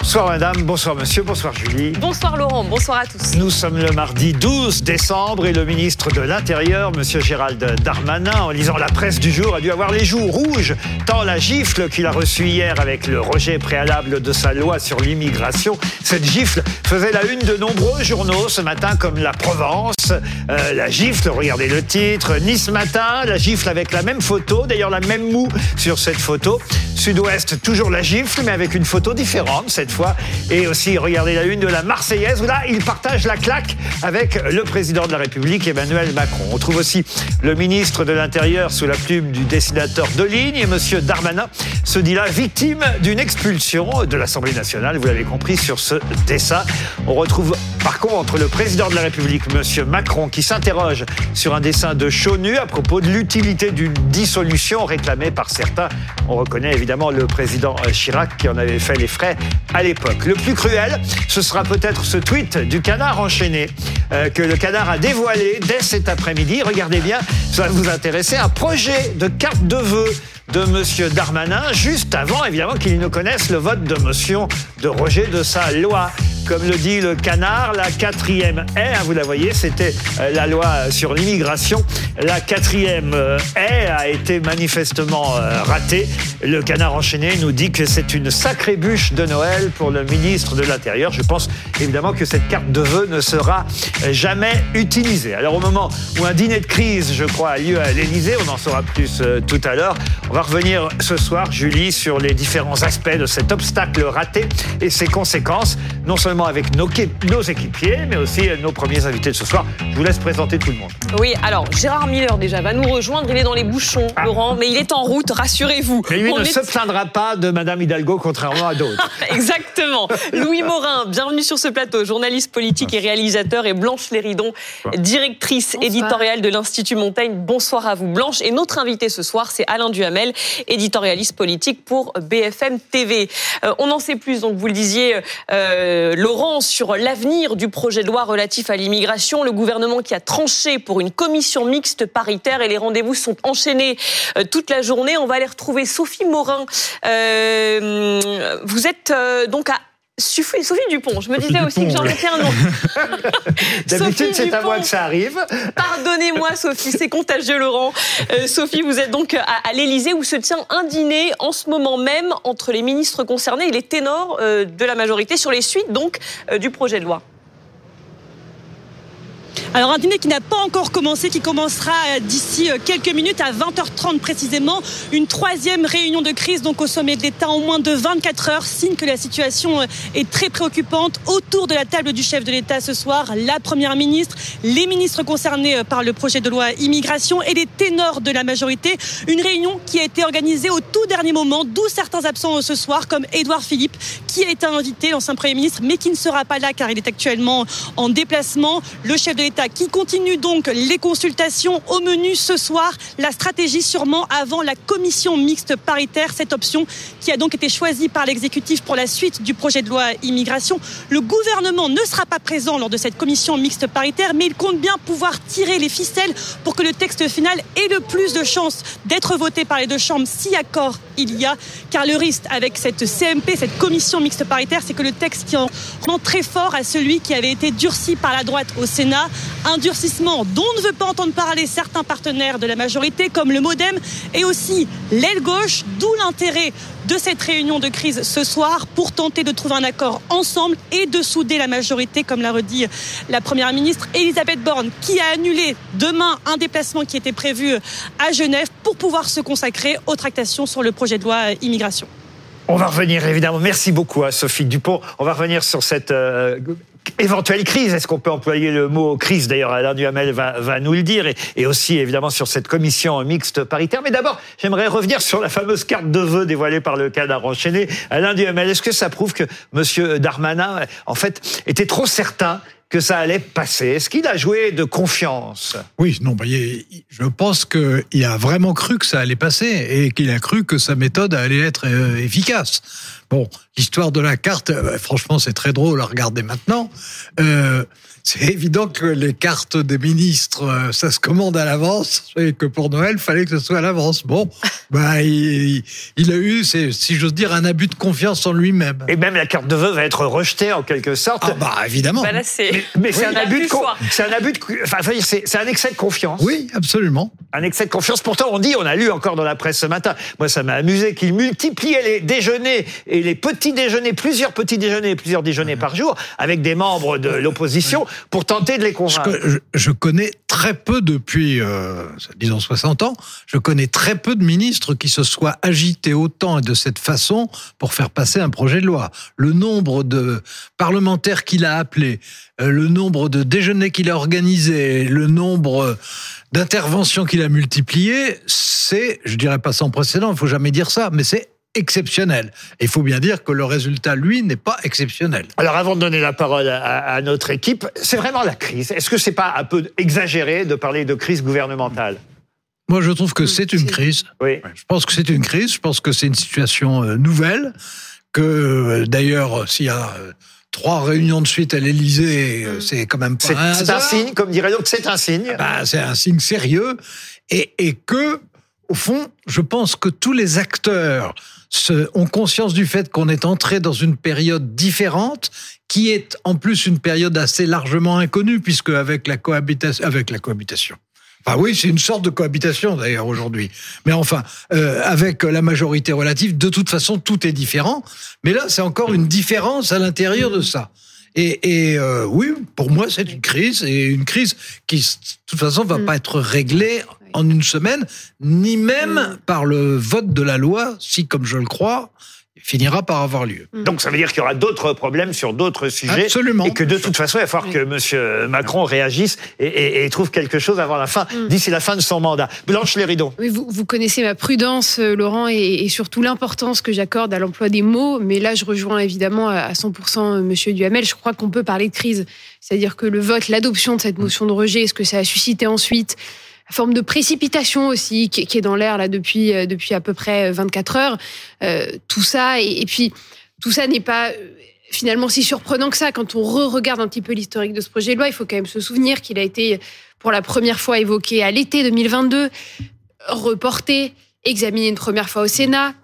Bonsoir madame, bonsoir monsieur, bonsoir Julie. Bonsoir Laurent, bonsoir à tous. Nous sommes le mardi 12 décembre et le ministre de l'Intérieur, monsieur Gérald Darmanin, en lisant la presse du jour, a dû avoir les joues rouges, tant la gifle qu'il a reçue hier avec le rejet préalable de sa loi sur l'immigration, cette gifle faisait la une de nombreux journaux ce matin comme La Provence, euh, la gifle, regardez le titre, Nice Matin, la gifle avec la même photo, d'ailleurs la même moue sur cette photo, Sud-Ouest, toujours la gifle mais avec une photo différente cette fois. Et aussi, regardez la une de la Marseillaise, où là, il partage la claque avec le président de la République, Emmanuel Macron. On trouve aussi le ministre de l'Intérieur sous la plume du dessinateur de ligne, monsieur Darmanin se dit là victime d'une expulsion de l'Assemblée nationale, vous l'avez compris sur ce dessin. On retrouve par contre le président de la République, monsieur Macron, qui s'interroge sur un dessin de Chonu à propos de l'utilité d'une dissolution réclamée par certains. On reconnaît évidemment le président Chirac qui en avait fait les frais à l'époque. Le plus cruel, ce sera peut-être ce tweet du canard enchaîné euh, que le canard a dévoilé dès cet après-midi. Regardez bien, ça va vous intéresser, un projet de carte de vœux de M. Darmanin, juste avant, évidemment, qu'il ne connaisse le vote de motion de rejet de sa loi. Comme le dit le canard, la quatrième haie, hein, vous la voyez, c'était euh, la loi sur l'immigration. La quatrième euh, haie a été manifestement euh, ratée. Le canard enchaîné nous dit que c'est une sacrée bûche de Noël pour le ministre de l'Intérieur. Je pense évidemment que cette carte de vœux ne sera jamais utilisée. Alors au moment où un dîner de crise, je crois, a lieu à l'Élysée, on en saura plus tout à l'heure, revenir ce soir, Julie, sur les différents aspects de cet obstacle raté et ses conséquences, non seulement avec nos, nos, équipiers, mais aussi nos premiers invités de ce soir. Je vous laisse présenter tout le monde. Oui, alors Gérard Miller déjà va nous rejoindre. Il est dans les bouchons, ah. Laurent, mais il est en route, rassurez-vous. Mais lui ne se plaindra pas de Madame Hidalgo, contrairement à d'autres. Exactement. Louis Morin, bienvenue sur ce plateau, journaliste politique et réalisateur, et Blanche Léridon, directrice éditoriale de l'Institut Montaigne. Bonsoir à vous, Blanche. Et notre invité ce soir, c'est Alain Duhamel, éditorialiste politique pour BFM TV. Euh, on en sait plus, donc vous le disiez, euh, Laurent, sur l'avenir du projet de loi relatif à l'immigration. Le gouvernement qui a tranché pour une commission mixte paritaire et les rendez-vous sont enchaînés euh, toute la journée. On va aller retrouver Sophie Morin. Vous êtes donc à Sophie Dupont, je me disais aussi que j'en étais un nom. D'habitude, c'est à moi que ça arrive. Pardonnez-moi, Sophie, c'est contagieux, Laurent. Sophie, vous êtes donc à, l'Élysée où se tient un dîner en ce moment même entre les ministres concernés et les ténors de la majorité sur les suites donc du projet de loi. Alors un dîner qui n'a pas encore commencé, qui commencera euh, d'ici euh, quelques minutes à 20h30 précisément. Une troisième réunion de crise donc au sommet de l'État en moins de 24 heures, signe que la situation euh, est très préoccupante. Autour de la table du chef de l'État ce soir, la Première ministre, les ministres concernés par le projet de loi immigration et les ténors de la majorité. Une réunion qui a été organisée au tout dernier moment, d'où certains absents ce soir, comme Édouard Philippe, qui a été invité, l'ancien Premier ministre, mais qui ne sera pas là car il est actuellement en déplacement. Le chef de qui continue donc les consultations au menu ce soir. La stratégie sûrement avant la commission mixte paritaire, cette option qui a donc été choisie par l'exécutif pour la suite du projet de loi immigration. Le gouvernement ne sera pas présent lors de cette commission mixte paritaire, mais il compte bien pouvoir tirer les ficelles pour que le texte final ait le plus de chances d'être voté par les deux chambres si accord il y a. Car le risque avec cette CMP, cette commission mixte paritaire, c'est que le texte qui en rend très fort à celui qui avait été durci par la droite au Sénat un durcissement dont ne veut pas entendre parler certains partenaires de la majorité, comme le Modem et aussi l'aile gauche, d'où l'intérêt de cette réunion de crise ce soir pour tenter de trouver un accord ensemble et de souder la majorité, comme l'a redit la Première ministre Elisabeth Borne, qui a annulé demain un déplacement qui était prévu à Genève pouvoir se consacrer aux tractations sur le projet de loi immigration. On va revenir évidemment. Merci beaucoup à Sophie Dupont. On va revenir sur cette euh, éventuelle crise. Est-ce qu'on peut employer le mot crise D'ailleurs, Alain Duhamel va, va nous le dire. Et, aussi, évidemment, sur cette commission mixte paritaire. Mais d'abord, j'aimerais revenir sur la fameuse carte de vœux dévoilée par le cadre enchaîné. Alain Duhamel, est-ce que ça prouve que M. Darmanin, en fait, était trop certain que ça allait passer Est-ce qu'il a joué de confiance? Oui, non, bah, je pense qu'il a vraiment cru que ça allait passer et qu'il a cru que sa méthode allait être euh, efficace. Bon, l'histoire de la carte, euh, franchement, c'est très drôle à regarder maintenant. Euh, c'est évident que les cartes des ministres, euh, ça se commande à l'avance, et que pour Noël, fallait que ce soit à l'avance. Bon, bah, il, a eu, si j'ose dire, un abus de confiance en lui-même. Et même la carte de vœux va être rejetée en quelque sorte. Ah bah évidemment. Bah mais, c'est un, abus de c'est un abus de, enfin, c'est un excès de confiance. Oui, absolument. Un excès de confiance. Pourtant, on dit, on a lu encore dans la presse ce matin. Moi, ça m'a amusé qu'il multipliait les déjeuners et les petits déjeuners, plusieurs petits déjeuners, plusieurs déjeuners par jour, avec des membres de l'opposition pour tenter de les convaincre. Je, connais très peu depuis, euh, disons 60 ans, je connais très peu de ministres qui se soient agités autant et de cette façon pour faire passer un projet de loi. Le nombre de parlementaires qu'il a appelés, euh, le nombre de déjeuners qu'il a organisés, le nombre d'interventions qu'il a multipliées, c'est, je dirais pas sans précédent, il faut jamais dire ça, mais c'est exceptionnel. Il faut bien dire que le résultat, lui, n'est pas exceptionnel. Alors, avant de donner la parole à, notre équipe, c'est vraiment la crise. Est-ce que c'est pas un peu exagéré de parler de crise gouvernementale? Moi, je trouve que c'est une crise. Oui. Je pense que c'est une crise. Je pense que c'est une situation euh, nouvelle. Que euh, d'ailleurs, s'il y a euh, trois réunions de suite à l'Élysée, c'est quand même pas un C'est un signe, comme dirait l'autre, c'est un signe. Bah, c'est un signe sérieux. Et, et que, au fond, je pense que tous les acteurs ont conscience du fait qu'on est entré dans une période différente, qui est en plus une période assez largement inconnue, puisque avec la cohabitation, avec la cohabitation. Enfin oui, c'est une sorte de cohabitation d'ailleurs aujourd'hui. Mais enfin, euh, avec la majorité relative, de toute façon, tout est différent. Mais là, c'est encore une différence à l'intérieur de ça. Et, et euh, oui, pour moi, c'est une crise, et une crise qui, de toute façon, va mm. pas être réglée en une semaine, ni même mm. par le vote de la loi, si, comme je le crois, finira par avoir lieu. Mm. Donc ça veut dire qu'il y aura d'autres problèmes sur d'autres sujets. Absolument. Et que de toute façon, il va falloir que M. Macron réagisse et, trouve quelque chose avant la fin, mm. d'ici la fin de son mandat. Blanche Léridon. Oui, vous, vous connaissez ma prudence, euh, Laurent, et, surtout l'importance que j'accorde à l'emploi des mots. Mais là, je rejoins évidemment à 100% M. Duhamel. Je crois qu'on peut parler de crise. C'est-à-dire que le vote, l'adoption de cette motion de rejet, ce que ça a suscité ensuite, forme de précipitation aussi qui, est dans l'air là depuis euh, depuis à peu près 24 heures. Euh, tout ça et, puis tout ça n'est pas euh, finalement si surprenant que ça quand on re-regarde un petit peu l'historique de ce projet de loi. Il faut quand même se souvenir qu'il a été pour la première fois évoqué à l'été 2022, reporté, examiné une première fois au Sénat,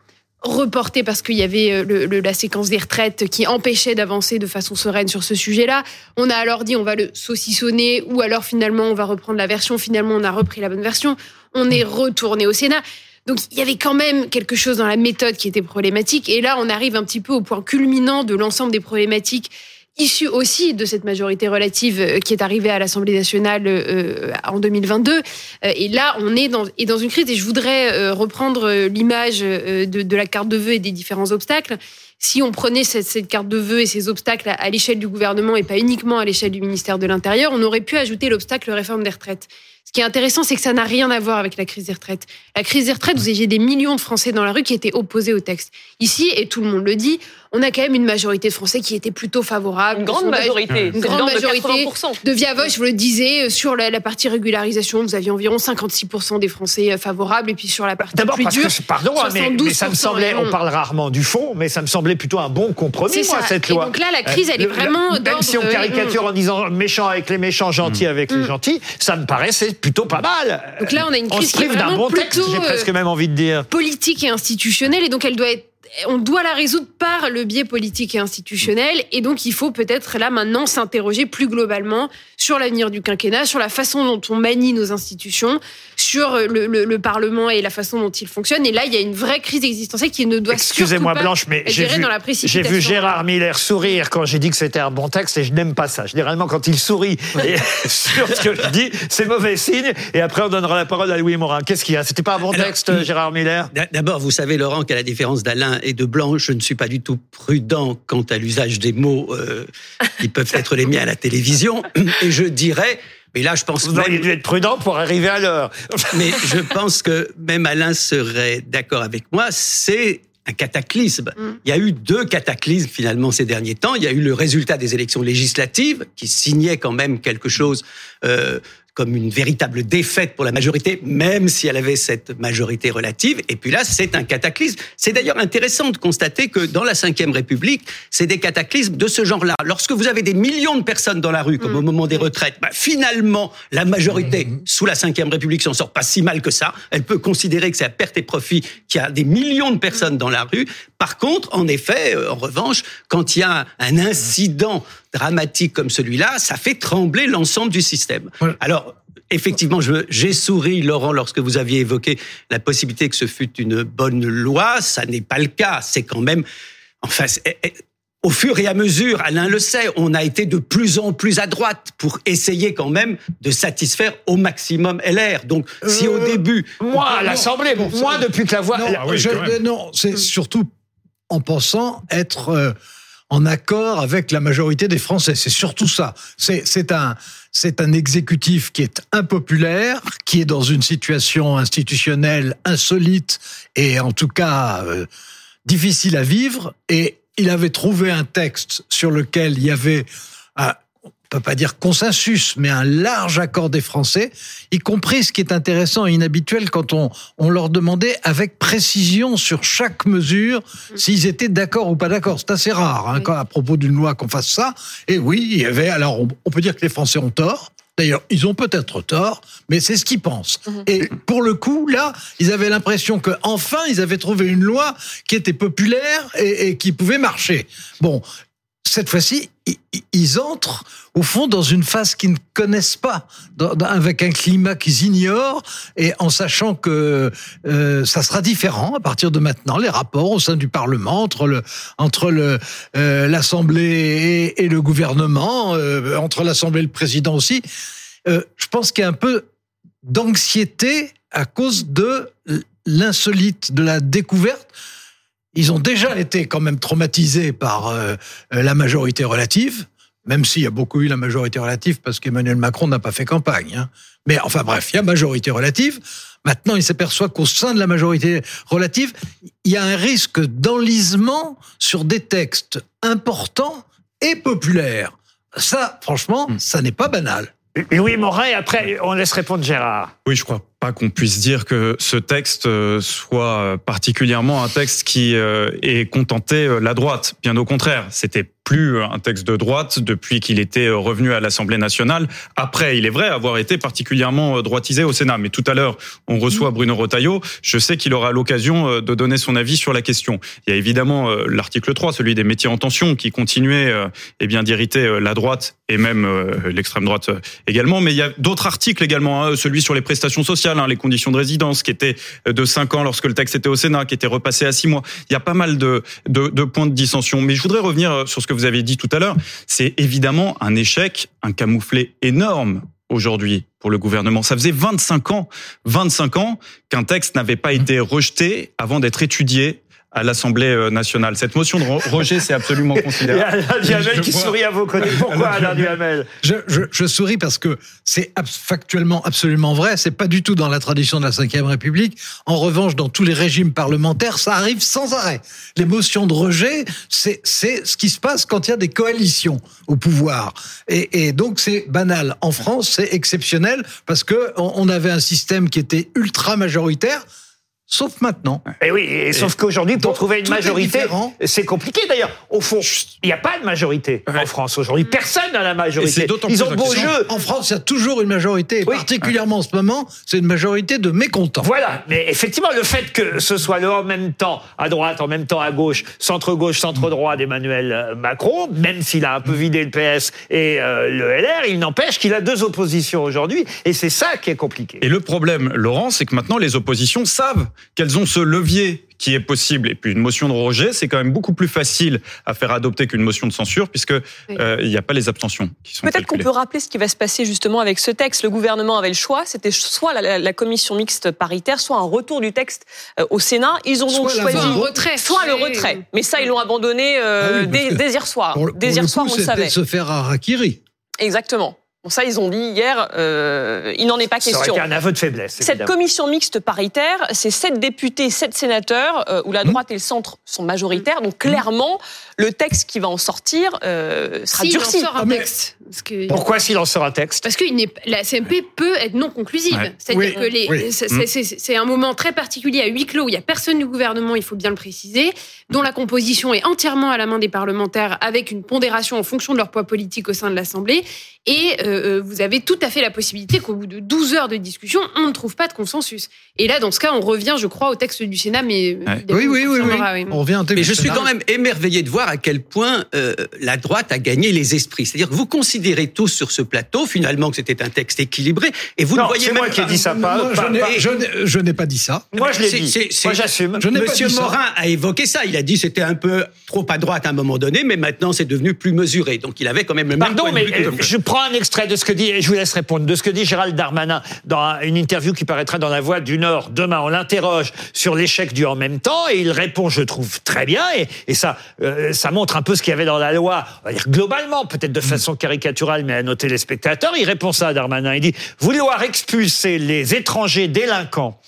reporté parce qu'il y avait euh, la séquence des retraites qui empêchait d'avancer de façon sereine sur ce sujet-là. On a alors dit on va le saucissonner ou alors finalement on va reprendre la version. Finalement on a repris la bonne version. On est retourné au Sénat. Donc il y avait quand même quelque chose dans la méthode qui était problématique. Et là on arrive un petit peu au point culminant de l'ensemble des problématiques issu aussi de cette majorité relative euh, qui est arrivée à l'Assemblée nationale euh, en 2022. Euh, et là, on est dans, dans une crise. Et je voudrais reprendre l'image de, de, la carte de vœux et des différents obstacles. Si on prenait cette, cette carte de vœux et ces obstacles à, l'échelle du gouvernement et pas uniquement à l'échelle du ministère de l'Intérieur, on aurait pu ajouter l'obstacle réforme des retraites. Ce qui est intéressant, c'est que ça n'a rien à voir avec la crise des retraites. La crise des retraites, vous aviez des millions de Français dans la rue qui étaient opposés au texte. Ici, et tout le monde le dit, on a quand même une majorité de Français qui étaient plutôt favorables. Une grande majorité. Une grande majorité. De, Via Voix, je vous le disais, euh, sur la, partie régularisation, vous aviez environ 56% des Français euh, favorables. Et puis sur la partie plus parce dure, que, pardon, hein, mais, ça me semblait, on parle rarement du fond, mais ça me semblait plutôt un bon compromis, moi, cette loi. Donc là, la crise, elle est euh, vraiment. même si on caricature en disant méchant avec les méchants, gentil mm. avec les mm. gentils, ça me paraissait plutôt pas mal. Donc là, on a une crise qui est vraiment bon texte, j'ai presque même envie de dire. Politique et institutionnelle, et donc elle doit être on doit la résoudre par le biais politique et institutionnel. Et donc, il faut peut-être là maintenant s'interroger plus globalement sur l'avenir du quinquennat, sur la façon dont on manie nos institutions, sur le, Parlement et la façon dont il fonctionne. Et là, il y a une vraie crise existentielle qui ne doit Excusez-moi Blanche, mais j'ai vu, j'ai vu Gérard Miller sourire quand j'ai dit que c'était un bon texte et je n'aime pas ça. Généralement, quand il sourit sur ce que je dis, c'est mauvais signe. Et après, on donnera la parole à Louis Morin. Qu'est-ce qu'il y a? C'était pas un bon texte, Gérard Miller? D'abord, vous savez, Laurent, qu'à la différence d'Alain et de Blanche, je ne suis pas du tout prudent quant à l'usage des mots euh, qui peuvent être les miens à la télévision. Et je dirais, mais là, je pense. Vous auriez dû être prudent pour arriver à l'heure. mais je pense que même Alain serait d'accord avec moi. C'est un cataclysme. Mm. Il y a eu deux cataclysmes finalement ces derniers temps. Il y a eu le résultat des élections législatives qui signait quand même quelque chose euh, comme une véritable défaite pour la majorité, même si elle avait cette majorité relative. Et puis là, c'est un cataclysme. C'est d'ailleurs intéressant de constater que dans la Ve République, c'est des cataclysmes de ce genre-là. Lorsque vous avez des millions de personnes dans la rue, comme au moment des retraites, bah, finalement, la majorité sous la Ve République s'en sort pas si mal que ça. Elle peut considérer que c'est à perte et profit qu'il y a des millions de personnes dans la rue. Par contre, en effet, euh, en revanche, quand il y a un incident dramatique comme celui-là, ça fait trembler l'ensemble du système. Voilà. Alors, effectivement, j'ai souri, Laurent, lorsque vous aviez évoqué la possibilité que ce fût une bonne loi. Ça n'est pas le cas. C'est quand même, enfin, eh, eh, au fur et à mesure, Alain le sait, on a été de plus en plus à droite pour essayer quand même de satisfaire au maximum LR. Donc, si au Euh, début, Moi, à l'Assemblée, bon, moi, depuis que la voix... Non, la- je- quand même. non, c'est surtout en pensant être euh, en accord avec la majorité des Français. C'est surtout ça. C'est un c'est un exécutif qui est impopulaire, qui est dans une situation institutionnelle insolite et en tout cas euh, difficile à vivre. Et il avait trouvé un texte sur lequel il y avait on peut pas dire consensus, mais un large accord des Français, y compris ce qui est intéressant et inhabituel quand on, on leur demandait avec précision sur chaque mesure s'ils étaient d'accord ou pas d'accord. C'est assez rare hein, quand, à propos d'une loi qu'on fasse ça. Et oui, il y avait. Alors, on, on peut dire que les Français ont tort. D'ailleurs, ils ont peut-être tort, mais c'est ce qu'ils pensent. Et pour le coup, là, ils avaient l'impression que enfin, ils avaient trouvé une loi qui était populaire et, et qui pouvait marcher. Bon, cette fois-ci, ils entrent au fond dans une phase qu'ils ne connaissent pas, avec un climat qu'ils ignorent, et en sachant que euh, ça sera différent à partir de maintenant, les rapports au sein du Parlement entre le entre le euh, l'Assemblée et, le gouvernement, euh, entre l'Assemblée et le président aussi. Je pense qu'il y a un peu d'anxiété à cause de l'insolite, de la découverte. Ils ont déjà été quand même traumatisés par euh, la majorité relative, même s'il y a beaucoup eu la majorité relative parce qu'Emmanuel Macron n'a pas fait campagne. hein. Mais enfin bref, il y a majorité relative. Maintenant, il s'aperçoit qu'au sein de la majorité relative, il y a un risque d'enlisement sur des textes importants et populaires. Ça, franchement, ça n'est pas banal. Louis Morin, et après, on laisse répondre Gérard. Oui, je crois qu'on puisse dire que ce texte euh, soit euh, particulièrement un texte qui euh, ait contenté la droite. Bien au contraire, c'était plus un texte de droite depuis qu'il était revenu à l'Assemblée nationale. Après, il est vrai avoir été particulièrement droitisé au Sénat. Mais tout à l'heure, on reçoit Bruno Retailleau. Je sais qu'il aura l'occasion de donner son avis sur la question. Il y a évidemment l'article 3, celui des métiers en tension, qui continuait eh bien d'irriter la droite et même l'extrême droite également. Mais il y a d'autres articles également, hein, celui sur les prestations sociales, hein, les conditions de résidence, qui était de 5 ans lorsque le texte était au Sénat, qui était repassé à 6 mois. Il y a pas mal de, de, de points de dissension. Mais je voudrais revenir euh, sur ce que vous avez dit tout à l'heure. C'est évidemment un échec, un camouflet énorme aujourd'hui pour le gouvernement. Ça faisait 25 ans, 25 ans qu'un texte n'avait pas été rejeté avant d'être étudié à l'Assemblée euh, nationale. Cette motion de re- rejet, c'est absolument Il y considérable. a Alain Duhamel qui vois. sourit à vos côtés. Pourquoi Alain Duhamel Je, je, je souris parce que c'est ab- factuellement absolument vrai. C'est pas du tout dans la tradition de la Ve République. En revanche, dans tous les régimes parlementaires, ça arrive sans arrêt. Les motions de rejet, c'est c'est ce qui se passe quand il y a des coalitions au pouvoir. Et, et donc c'est banal. En France, c'est exceptionnel parce que on avait un système qui était ultra majoritaire. Sauf maintenant. Et oui, et sauf qu'aujourd'hui, pour trouver une majorité, différent. c'est compliqué d'ailleurs. Au fond, il n'y a pas de majorité en. France aujourd'hui. Personne n'a la majorité. c'est d'autant Ils plus ont beau jeu. En France, il y a toujours une majorité, et Oui. particulièrement en ce moment, c'est une majorité de mécontents. Voilà, mais effectivement, le fait que ce soit le en même temps à droite, en même temps à gauche, centre-gauche, centre-droit d'Emmanuel euh, Macron, même s'il a un peu vidé le PS et euh, le LR, il n'empêche qu'il a deux oppositions aujourd'hui, et c'est ça qui est compliqué. Et le problème, Laurent, c'est que maintenant les oppositions savent qu'elles ont ce levier qui est possible. Et puis une motion de rejet, c'est quand même beaucoup plus facile à faire adopter qu'une motion de censure, puisque euh, il n'y a pas les abstentions qui sont Peut-être qu'on peut rappeler ce qui va se passer justement avec ce texte. Le gouvernement avait le choix, c'était soit la, la- la commission mixte paritaire, soit un retour du texte euh, au Sénat. Ils ont donc Soit choisi Soit un retrait. soit le retrait. Mais ça, ils l'ont abandonné euh, Ah oui, dès, hier soir. Pour, dès pour hier le soir, coup, on le c'était savait. de se faire harakiri. Exactement. Ça, ils ont dit hier, euh, il n'en est pas Ça question. été un aveu de faiblesse. Cette évidemment. commission mixte paritaire, c'est sept députés, sept sénateurs, euh, où la Mmh. droite et le centre sont majoritaires. Donc clairement, le texte qui va en sortir euh, sera Si, il en durci. sort un Ah, texte. Parce que, Pourquoi s'il en sort un texte parce que la CMP peut être non conclusive. Ouais. C'est-à-dire Oui, que les, oui. c'est- un moment très particulier à huis clos où il n'y a personne du gouvernement, il faut bien le préciser, dont la composition est entièrement à la main des parlementaires avec une pondération en fonction de leur poids politique au sein de l'Assemblée. Et euh, euh, vous avez tout à fait la possibilité qu'au bout de 12 heures de discussion, on ne trouve pas de consensus. Et là, dans ce cas, on revient, je crois, au texte du Sénat, mais Ouais. Oui, oui, on oui, oui. confirmera, oui. On revient au texte Mais je suis quand même émerveillé de voir à quel point euh, la droite a gagné les esprits. C'est-à-dire que vous considérez tous sur ce plateau finalement que c'était un texte équilibré et vous Non, ne voyez c'est même moi qui ai pas- dit ça, pas- pas- je n'ai- pas- je n'ai- je n'ai pas dit ça. Moi, je l'ai C'est- dit. c'est- c'est- Moi, j'assume. Je n'ai pas Monsieur ça. Morin a évoqué ça. Il a dit c'était un peu trop à droite à un moment donné, mais maintenant c'est devenu plus mesuré. Donc il avait quand même le même Pardon, point de mais vue que euh, je prends un extrait de ce que dit, et je vous laisse répondre, de ce que dit Gérald Darmanin dans un- une interview qui paraîtra dans La Voix du Nord demain. On l'interroge sur l'échec du en même temps, et il répond, je trouve, très bien, et, et ça, euh, ça montre un peu ce qu'il y avait dans la loi, on va dire globalement, peut-être de façon caricaturale, mais à nos téléspectateurs. Il répond ça à Darmanin. Il dit, vouloir expulser les étrangers délinquants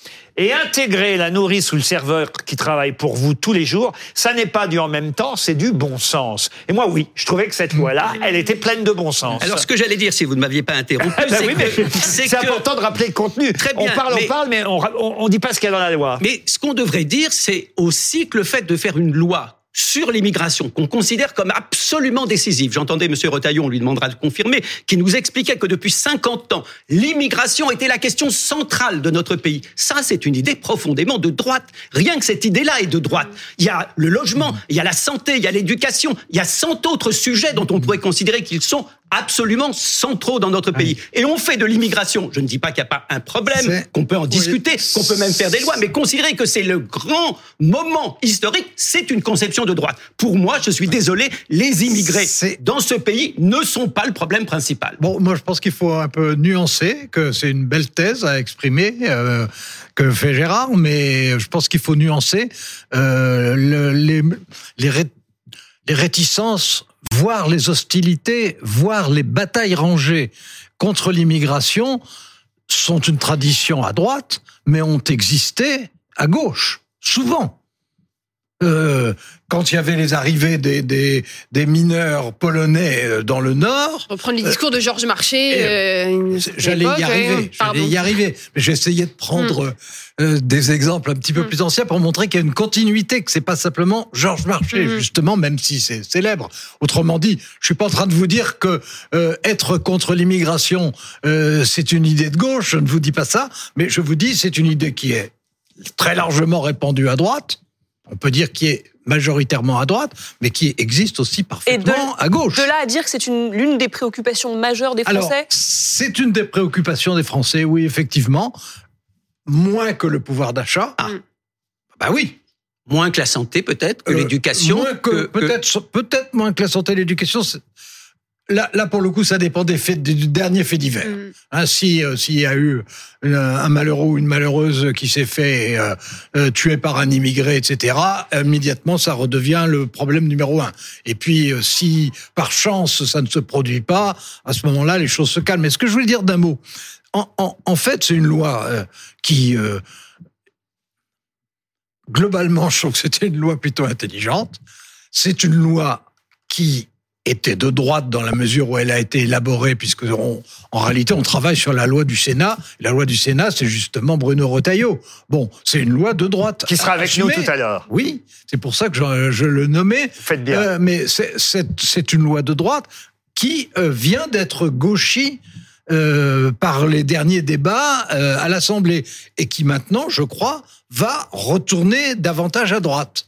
et intégrer la nourrice ou le serveur qui travaille pour vous tous les jours, ça n'est pas du en même temps, c'est du bon sens. Et moi, oui, je trouvais que cette loi-là, elle était pleine de bon sens. Alors ce que j'allais dire, si vous ne m'aviez pas interrompu, Ah bah c'est oui, que- important de rappeler le contenu. Très bien, on parle, mais- on parle, mais on, on dit pas ce qu'il y a dans la loi. Mais ce qu'on devrait dire, c'est aussi que le fait de faire une loi sur l'immigration, qu'on considère comme absolument décisive. J'entendais M. Retaillon, on lui demandera de confirmer, qui nous expliquait que depuis 50 ans, l'immigration était la question centrale de notre pays. Ça, c'est une idée profondément de droite. Rien que cette idée-là est de droite. Il y a le logement, il y a la santé, il y a l'éducation, il y a 100 autres sujets dont on pourrait considérer qu'ils sont absolument centraux dans notre pays. Et on fait de l'immigration, je ne dis pas qu'il n'y a pas un problème, qu'on peut en Oui. discuter, qu'on peut même faire des lois, mais considérer que c'est le grand moment historique, c'est une conception de droite. Pour moi, je suis désolé, les immigrés dans ce pays ne sont pas le problème principal. Bon, moi, je pense qu'il faut un peu nuancer, que c'est une belle thèse à exprimer euh, que fait Gérard, mais je pense qu'il faut nuancer euh, le- les, les, ré- les réticences, voire les hostilités, voire les batailles rangées contre l'immigration sont une tradition à droite, mais ont existé à gauche, souvent. Euh, quand il y avait les arrivées des, des, des mineurs polonais euh, dans le Nord, Reprendre les discours de Georges Marchais. euh, certaine J'allais y arriver. Pardon. j'allais y arriver. J'essayais de prendre euh, des exemples un petit peu Mm. plus anciens pour montrer qu'il y a une continuité, que c'est pas simplement Georges Marchais, Mm. justement, même si c'est célèbre. Autrement dit, je suis pas en train de vous dire que euh, être contre l'immigration, euh, c'est une idée de gauche. Je ne vous dis pas ça, mais je vous dis c'est une idée qui est très largement répandue à droite. On peut dire qui est majoritairement à droite, mais qui existe aussi parfaitement à gauche. De là à dire que c'est une- l'une des préoccupations majeures des Alors, Français c'est une des préoccupations des Français, oui, effectivement. Moins que le pouvoir d'achat. Ah. Bah oui. Moins que la santé, peut-être, que Euh, l'éducation. Moins que, peut-être, peut-être moins que la santé et l'éducation. Là, là, pour le coup, ça dépend des faits, du dernier fait divers. Mm. Hein, si euh, s'il y a eu une- un malheureux ou une malheureuse qui s'est fait euh, euh, tuer par un immigré, etc., immédiatement, ça redevient le problème numéro un. Et puis, euh, si par chance ça ne se produit pas, à ce moment-là, les choses se calment. Mais ce que je voulais dire d'un mot, en, en, en fait, c'est une loi euh, qui, euh, globalement, je trouve que c'était une loi plutôt intelligente. C'est une loi qui était de droite dans la mesure où elle a été élaborée, puisque on- en réalité on travaille sur la loi du Sénat. La loi du Sénat, c'est justement Bruno Retailleau. Bon, c'est une loi de droite. Qui sera avec nous tout à l'heure. Oui, c'est pour ça que je, je le nommais. Faites bien. Euh, mais c'est- une loi de droite qui euh, vient d'être gauchie euh, par les derniers débats euh, à l'Assemblée et qui maintenant, je crois, va retourner davantage à droite.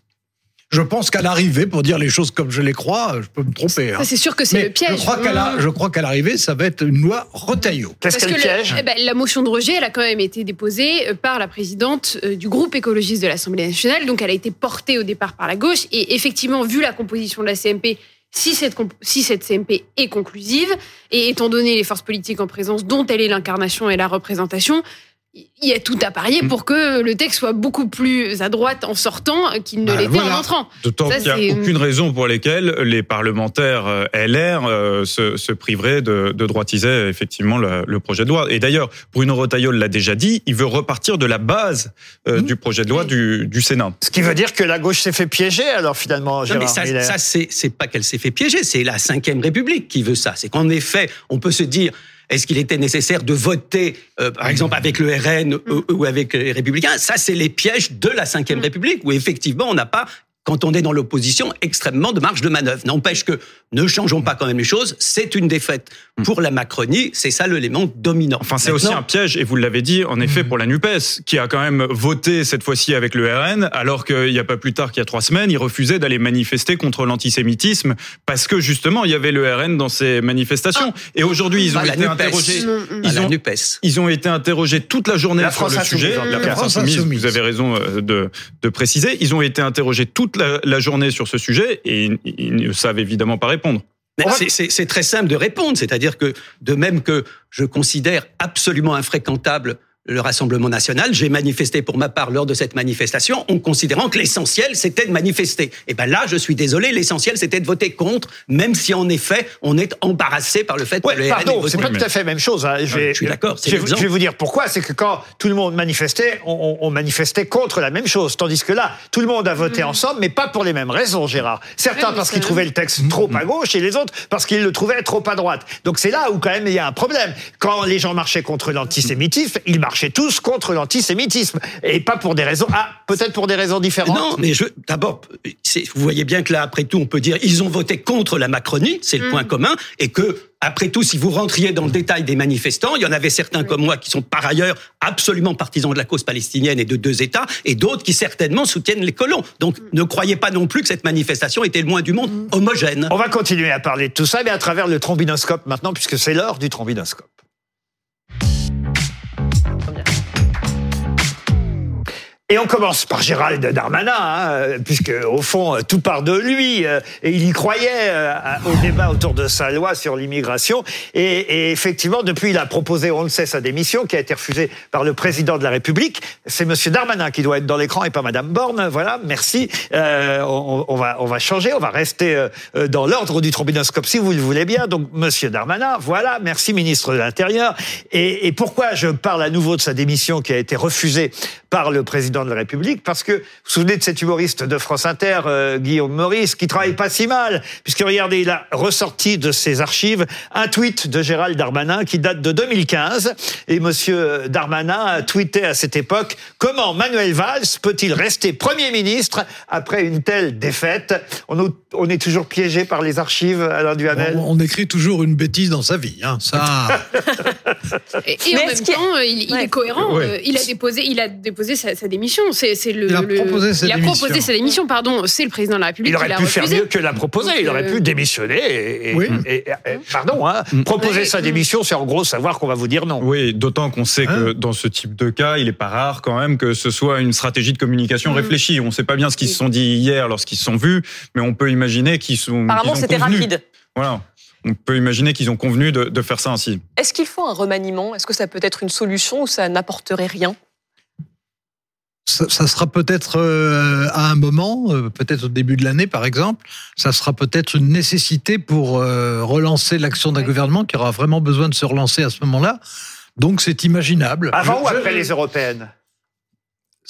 Je pense qu'à l'arrivée, pour dire les choses comme je les crois, je peux me tromper. hein. Ça, c'est sûr que c'est le piège. Je crois qu'à la- je crois qu'à l'arrivée, ça va être une loi Retailleau. Qu'est-ce que le- piège eh ben, la motion de rejet, elle a quand même été déposée euh, par la présidente euh, du groupe écologiste de l'Assemblée nationale. Donc, elle a été portée au départ par la gauche. Et effectivement, vu la composition de la CMP, si cette, comp- si cette CMP est conclusive, et étant donné les forces politiques en présence dont elle est l'incarnation et la représentation, il y a tout à parier pour que le texte soit beaucoup plus à droite en sortant qu'il ne Bah, l'était voilà. en entrant. D'autant qu'il n'y a aucune raison pour lesquelles les parlementaires euh, LR euh, se, se priveraient de, de droitiser effectivement le, le projet de loi. Et d'ailleurs, Bruno Retailleau l'a déjà dit, il veut repartir de la base euh, Mmh. du projet de loi du, du Sénat. Ce qui veut dire que la gauche s'est fait piéger, alors finalement, Non, Gérard mais ça, ça c'est c'est pas qu'elle s'est fait piéger, c'est la Cinquième République qui veut ça. C'est qu'en effet, on peut se dire. Est-ce qu'il était nécessaire de voter, euh, par exemple, avec le RN ou, ou avec les Républicains? Ça, c'est les pièges de la Cinquième République, où effectivement, on n'a pas, quand on est dans l'opposition, extrêmement de marge de manœuvre. N'empêche que ne changeons pas quand même les choses. C'est une défaite pour la Macronie. C'est ça l'élément dominant. Enfin, c'est aussi un piège, et vous l'avez dit, en effet, pour la NUPES, qui a quand même voté cette fois-ci avec le RN, alors qu'il n'y a pas plus tard qu'il y a trois semaines, il refusait d'aller manifester contre l'antisémitisme, parce que justement, il y avait le RN dans ces manifestations. Et aujourd'hui, ils ont Ah, la été NUPES. interrogés. À Ils la ont, NUPES. ils ont été interrogés toute la journée La sur France le sujet. La cas. France Insoumise. vous avez raison euh, de, de préciser. Ils ont été interrogés toute la, la journée sur ce sujet et ils, ils ne savent évidemment pas répondre. C'est très simple de répondre, c'est-à-dire que de même que je considère absolument infréquentable le Rassemblement national, j'ai manifesté pour ma part lors de cette manifestation en considérant que l'essentiel c'était de manifester. Et ben là, je suis désolé, l'essentiel c'était de voter contre, même si en effet on est embarrassé par le fait Ouais, que le pardon, c'est pas tout à fait la même chose. hein. Je, vais, je suis d'accord, c'est Je, je vais vous dire pourquoi. C'est que quand tout le monde manifestait, on, manifestait contre la même chose. Tandis que là, tout le monde a voté ensemble, mais pas pour les mêmes raisons, Gérard. Certains parce qu'ils trouvaient le texte trop à gauche et les autres parce qu'ils le trouvaient trop à droite. Donc c'est là où quand même il y a un problème. Quand les gens marchaient contre l'antisémitisme, ils marchaient tous contre l'antisémitisme. Et pas pour des raisons... Ah, peut-être pour des raisons différentes. Non, mais je d'abord, vous voyez bien que là, après tout, on peut dire ils ont voté contre la Macronie, c'est le Mm. point commun, et que après tout, si vous rentriez dans le détail des manifestants, il y en avait certains comme moi qui sont par ailleurs absolument partisans de la cause palestinienne et de deux États, et d'autres qui certainement soutiennent les colons. Donc, ne croyez pas non plus que cette manifestation était le moins du monde homogène. On va continuer à parler de tout ça, mais à travers le trombinoscope maintenant, puisque c'est l'heure du trombinoscope. Et on commence par Gérald Darmanin, hein, puisque au fond tout part de lui, euh, et il y croyait euh, au débat autour de sa loi sur l'immigration. Et, et effectivement, depuis, il a proposé, on le sait, sa démission, qui a été refusée par le président de la République. C'est Monsieur Darmanin qui doit être dans l'écran et pas Madame Borne. Voilà, merci. Euh, on, on va, on va changer, on va rester euh, euh, dans l'ordre du trombinoscope si vous le voulez bien. Donc, Monsieur Darmanin, voilà, merci ministre de l'Intérieur. Et, et pourquoi je parle à nouveau de sa démission qui a été refusée par le président de la République Parce que vous vous souvenez de cet humoriste de France Inter, euh, Guillaume Maurice, qui travaille pas si mal, puisque regardez, il a ressorti de ses archives un tweet de Gérald Darmanin qui date de 2015. Et Monsieur Darmanin a tweeté à cette époque comment Manuel Valls peut-il rester Premier ministre après une telle défaite? On, on est toujours piégé par les archives, Alain Duhamel On, on écrit toujours une bêtise dans sa vie. Hein. Ça, Et, et Mais en même temps, il, il Ouais. est cohérent. Ouais. euh, il a déposé, il a déposé sa, sa démission. C'est, c'est le. Il a le- proposé sa il a démission. proposé sa démission. Pardon, c'est le président de la République Il qui aurait l'a pu faire mieux que la proposer. Donc, il aurait euh, pu démissionner. Et, et- Oui. et- et- et- pardon, hein, proposer Ouais. sa démission, c'est en gros savoir qu'on va vous dire non. Oui, d'autant qu'on sait que dans ce type de cas, il est pas rare quand même que ce soit une stratégie de communication Mhm. réfléchie. On ne sait pas bien ce qu'ils se sont dit hier lorsqu'ils se sont vus, mais on peut imaginer qu'ils sont. Apparemment, qu'ils c'était convenu. rapide. Voilà. On peut imaginer qu'ils ont convenu de, de faire ça ainsi. Est-ce qu'il faut un remaniement? Est-ce que ça peut être une solution ou ça n'apporterait rien? Ça, ça sera peut-être euh, à un moment, euh, peut-être au début de l'année par exemple, ça sera peut-être une nécessité pour euh, relancer l'action d'un Ouais. gouvernement qui aura vraiment besoin de se relancer à ce moment-là. Donc c'est imaginable. Avant Je- ou après je- les européennes?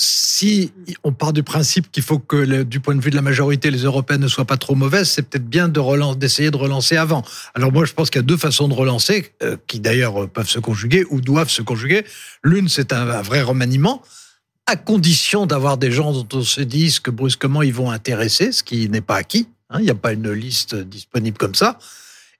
Si on part du principe qu'il faut que, le- du point de vue de la majorité, les européennes ne soient pas trop mauvaises, c'est peut-être bien d'essayer de relancer avant. Alors moi, je pense qu'il y a deux façons de relancer, euh, qui d'ailleurs peuvent se conjuguer ou doivent se conjuguer. L'une, c'est un, un vrai remaniement, à condition d'avoir des gens dont on se dise que brusquement ils vont intéresser, ce qui n'est pas acquis. hein. Il n'y a pas une liste disponible comme ça.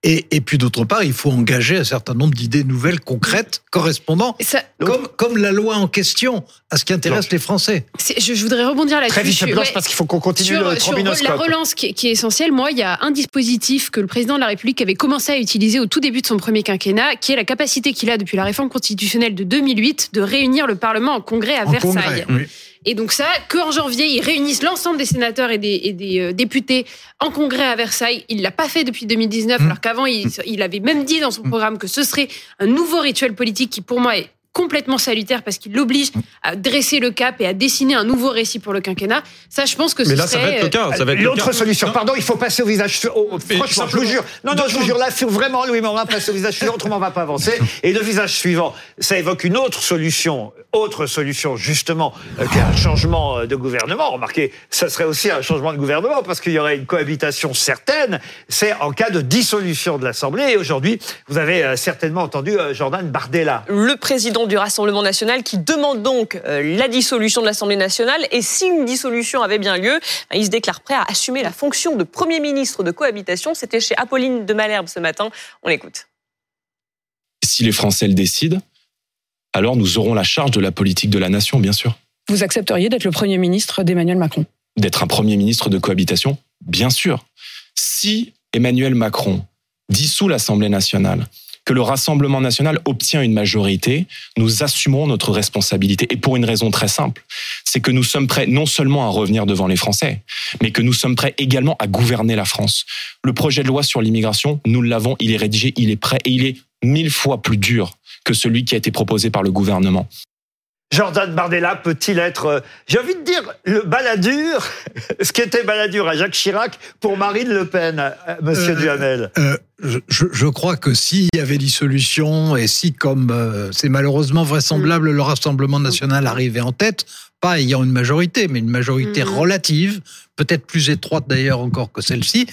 Et, et puis d'autre part, il faut engager un certain nombre d'idées nouvelles, concrètes, correspondant, ça, comme, comme la loi en question, à ce qui intéresse les Français. je, je voudrais rebondir là-dessus. Très vite, Je- Blanche, ouais. parce qu'il faut qu'on continue Sur, le sur la relance qui est, qui est essentielle, moi, il y a un dispositif que le président de la République avait commencé à utiliser au tout début de son premier quinquennat, qui est la capacité qu'il a depuis la réforme constitutionnelle de 2008 de réunir le Parlement en congrès à En Versailles. congrès, oui. Et donc ça, qu'en janvier, ils réunissent l'ensemble des sénateurs et des, et des, euh, députés en congrès à Versailles. Il l'a pas fait depuis 2019, Mm. alors qu'avant, il, il avait même dit dans son programme que ce serait un nouveau rituel politique qui, pour moi, est complètement salutaire parce qu'il l'oblige à dresser le cap et à dessiner un nouveau récit pour le quinquennat. Ça, je pense que ce Mais là, ça va serait, être le cas. Ça va être le L'autre cas. solution, Non. pardon, il faut passer au visage. au- franchement, je vous jure. Non, non, je vous jure, là, faut vraiment, Louis Morin, passer au visage suivant, autrement, on va pas avancer. Et le visage suivant, ça évoque une autre solution. Autre solution, justement, euh, qui est un changement euh, de gouvernement. Remarquez, ça serait aussi un changement de gouvernement parce qu'il y aurait une cohabitation certaine. C'est en cas de dissolution de l'Assemblée. Et aujourd'hui, vous avez euh, certainement entendu euh, Jordan Bardella. le président du Rassemblement national qui demande donc euh, la dissolution de l'Assemblée nationale. Et si une dissolution avait bien lieu, ben, il se déclare prêt à assumer la fonction de Premier ministre de cohabitation. C'était chez Apolline de Malherbe ce matin. On l'écoute. Si les Français le décident, alors nous aurons la charge de la politique de la nation, bien sûr. Vous accepteriez d'être le Premier ministre d'Emmanuel Macron? D'être un Premier ministre de cohabitation, bien sûr. Si Emmanuel Macron dissout l'Assemblée nationale, que le Rassemblement national obtient une majorité, nous assumerons notre responsabilité. Et pour une raison très simple, c'est que nous sommes prêts non seulement à revenir devant les Français, mais que nous sommes prêts également à gouverner la France. Le projet de loi sur l'immigration, nous l'avons, il est rédigé, il est prêt et il est mille fois plus dur que celui qui a été proposé par le gouvernement. Jordan Bardella peut-il être, euh, j'ai envie de dire, le baladur, ce qui était baladur à Jacques Chirac pour Marine Le Pen, euh, monsieur Euh, Duhamel? Euh, je, crois que s'il y avait dissolution et si, comme euh, c'est malheureusement vraisemblable, le Rassemblement national arrivait en tête, pas ayant une majorité, mais une majorité Mhm. relative, peut-être plus étroite d'ailleurs encore que celle-ci,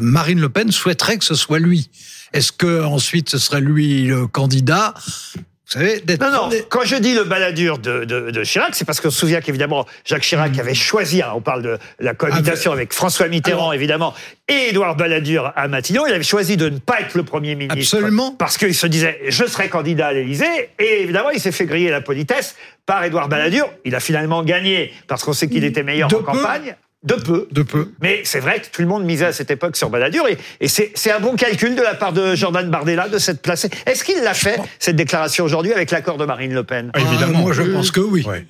Marine Le Pen souhaiterait que ce soit lui. Est-ce que ensuite ce serait lui le candidat? Vous savez, d'être Non, non, quand je dis le baladur de, de, de Chirac, c'est parce qu'on se souvient qu'évidemment, Jacques Chirac avait choisi, hein, on parle de la cohabitation avec François Mitterrand, Alors- évidemment, et Édouard Balladur à Matignon, il avait choisi de ne pas être le Premier ministre. Absolument. Parce qu'il se disait, je serai candidat à l'Élysée, et évidemment, il s'est fait griller la politesse par Édouard Balladur. Il a finalement gagné, parce qu'on sait qu'il était meilleur De en peu. campagne. De peu. de peu. Mais c'est vrai que tout le monde misait à cette époque sur Balladur et, et c'est un bon calcul de la part de Jordan Bardella de s'être placé. Est-ce qu'il l'a fait, cette déclaration aujourd'hui, avec l'accord de Marine Le Pen? Ah, évidemment. Ah, moi, je pense que oui. Ouais.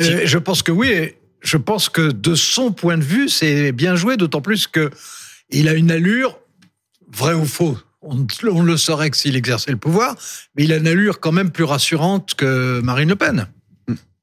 Euh, je pense que oui. et Je pense que de son point de vue, c'est bien joué, d'autant plus que il a une allure, vrai ou faux, on, on le saurait que s'il exerçait le pouvoir, mais il a une allure quand même plus rassurante que Marine Le Pen.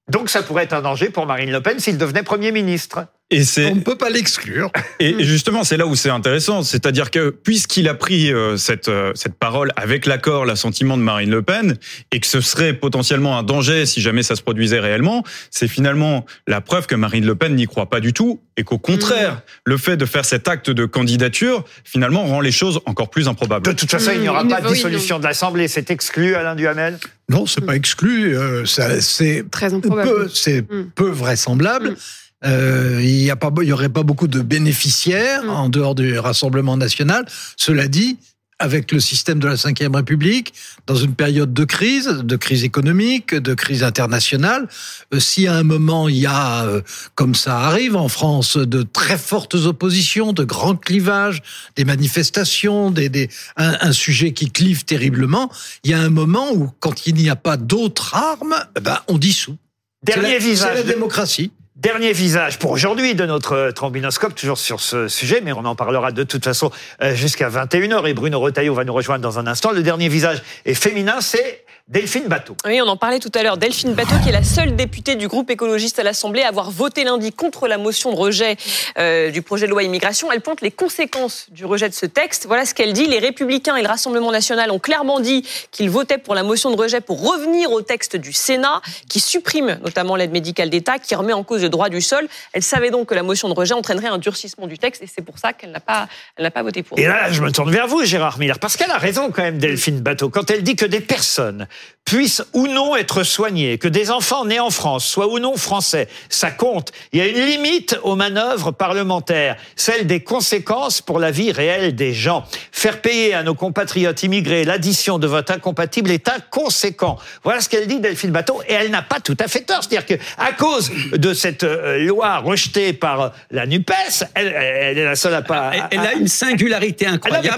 Donc ça pourrait être un danger pour Marine Le Pen s'il devenait Premier ministre. Et c'est On ne peut pas l'exclure. Et justement, c'est là où c'est intéressant, c'est-à-dire que puisqu'il a pris euh, cette euh, cette parole avec l'accord, l'assentiment de Marine Le Pen, et que ce serait potentiellement un danger si jamais ça se produisait réellement, c'est finalement la preuve que Marine Le Pen n'y croit pas du tout, et qu'au contraire, le fait de faire cet acte de candidature finalement rend les choses encore plus De improbables. toute façon, il n'y aura Mmh, pas de oui, dissolution de l'Assemblée. C'est exclu, Alain Duhamel? Non, c'est pas exclu. euh, ça, c'est Très improbable. peu, c'est Mm. peu vraisemblable. Mm. Euh, il y a pas, il y aurait pas beaucoup de bénéficiaires Mm. en dehors du Rassemblement national. Cela dit, avec le système de la Ve République, dans une période de crise, de crise économique, de crise internationale, euh, si à un moment il y a, euh, comme ça arrive en France, de très fortes oppositions, de grands clivages, des manifestations, des, des, un, un sujet qui clive terriblement, il y a un moment où, quand il n'y a pas d'autres armes, eh ben, on dissout. Dernier la- C'est visage. la démocratie. Dernier visage pour aujourd'hui de notre euh, trombinoscope, toujours sur ce sujet, mais on en parlera de toute façon euh, jusqu'à 21h et Bruno Retailleau va nous rejoindre dans un instant. Le dernier visage est féminin, c'est Delphine Bateau. Oui, on en parlait tout à l'heure. Delphine Bateau, qui est la seule députée du groupe écologiste à l'Assemblée à avoir voté lundi contre la motion de rejet euh, du projet de loi immigration. Elle pointe les conséquences du rejet de ce texte. Voilà ce qu'elle dit. Les Républicains et le Rassemblement national ont clairement dit qu'ils votaient pour la motion de rejet pour revenir au texte du Sénat, qui supprime notamment l'aide médicale d'État, qui remet en cause le droit du sol. Elle savait donc que la motion de rejet entraînerait un durcissement du texte, et c'est pour ça qu'elle n'a pas, elle n'a pas voté pour. Et là, je me tourne vers vous, Gérard Miller, parce qu'elle a raison quand même, Delphine Bateau, quand elle dit que des personnes puissent ou non être soignées, que des enfants nés en France soient ou non français, ça compte. Il y a une limite aux manœuvres parlementaires, celle des conséquences pour la vie réelle des gens. Faire payer à nos compatriotes immigrés l'addition de vote incompatible est inconséquent. Voilà ce qu'elle dit, Delphine Bateau, et elle n'a pas tout à fait tort. C'est-à-dire que à cause de cette euh, loi rejetée par euh, la Nupes, elle, elle est la seule à pas. Elle, a une singularité ah incroyable.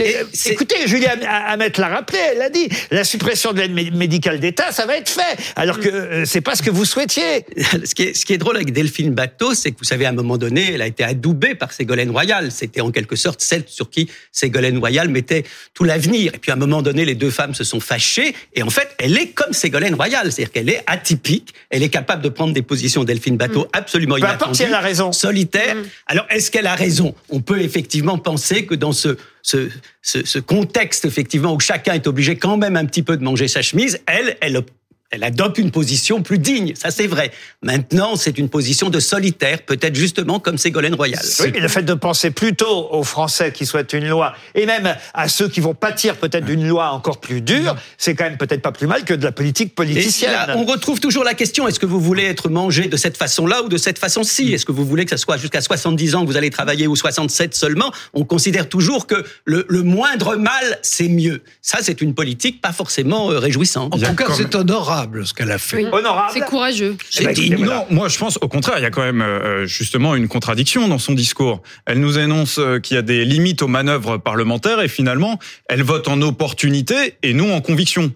euh, écoutez, Julien Hamet l'a rappelé, elle a dit, la suppression de l'aide mé- médicale d'État, ça va être fait. Alors que euh, c'est pas ce que vous souhaitiez. ce, qui est, ce qui est drôle avec Delphine Bateau, c'est que vous savez, à un moment donné, elle a été adoubée par Ségolène Royal. C'était en quelque sorte celle sur qui Ségolène Royal mettait tout l'avenir. Et puis à un moment donné, les deux femmes se sont fâchées. Et en fait, elle est comme Ségolène Royal. C'est-à-dire qu'elle est atypique. Elle est capable de prendre des positions, Delphine Bateau, absolument Peu importe si inattendues. elle a raison. Solitaire. Alors, est-ce qu'elle a raison? On peut effectivement penser que dans ce, ce, ce, ce contexte, effectivement, où chacun est obligé quand même un petit peu de manger sa chemise, elle, elle, elle adopte une position plus digne. Ça, c'est vrai. Maintenant, c'est une position de solitaire, peut-être justement comme Ségolène Royal. Oui, mais le fait de penser plutôt aux Français qui souhaitent une loi, et même à ceux qui vont pâtir peut-être d'une loi encore plus dure, c'est quand même peut-être pas plus mal que de la politique Et politicienne. là, on retrouve toujours la question est-ce que vous voulez être mangé de cette façon-là ou de cette façon-ci? Est-ce que vous voulez que ça soit jusqu'à 70 ans que vous allez travailler ou 67 seulement? On considère toujours que le, le moindre mal, c'est mieux. Ça, c'est une politique pas forcément euh, réjouissante. En tout cas, c'est honorable ce qu'elle a fait. Oui. Honorable. C'est courageux. Eh ben, écoutez, voilà. Non, moi je pense au contraire, il y a quand même euh, justement une contradiction dans son discours. Elle nous annonce euh, qu'il y a des limites aux manœuvres parlementaires et finalement, elle vote en opportunité et non en conviction.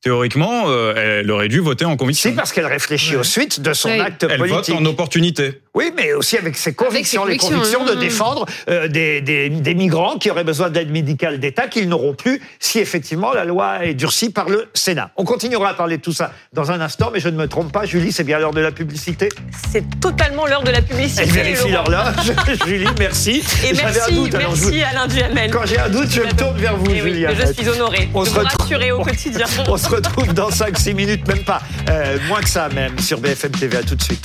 Théoriquement, euh, elle aurait dû voter en conviction. Si, parce qu'elle réfléchit aux suites de son acte Elle vote politique. en opportunité. Oui, mais aussi avec ses convictions, les convictions, de hein. défendre euh, des, des, des migrants qui auraient besoin d'aide médicale d'État qu'ils n'auront plus si effectivement la loi est durcie par le Sénat. On continuera à parler de tout ça dans un instant, mais je ne me trompe pas, Julie, c'est bien l'heure de la publicité. C'est totalement l'heure de la publicité. Elle vérifie l'horloge. Julie, merci. Et J'avais un merci, doute, merci Alain Duhamel. Quand j'ai un doute, je me tourne vers vous, Eh oui, Julie. je suis honorée On de se retrouve- rassurer au quotidien. On se retrouve dans 5-6 minutes, même pas. Euh, moins que ça même, sur BFM TV. À tout de suite.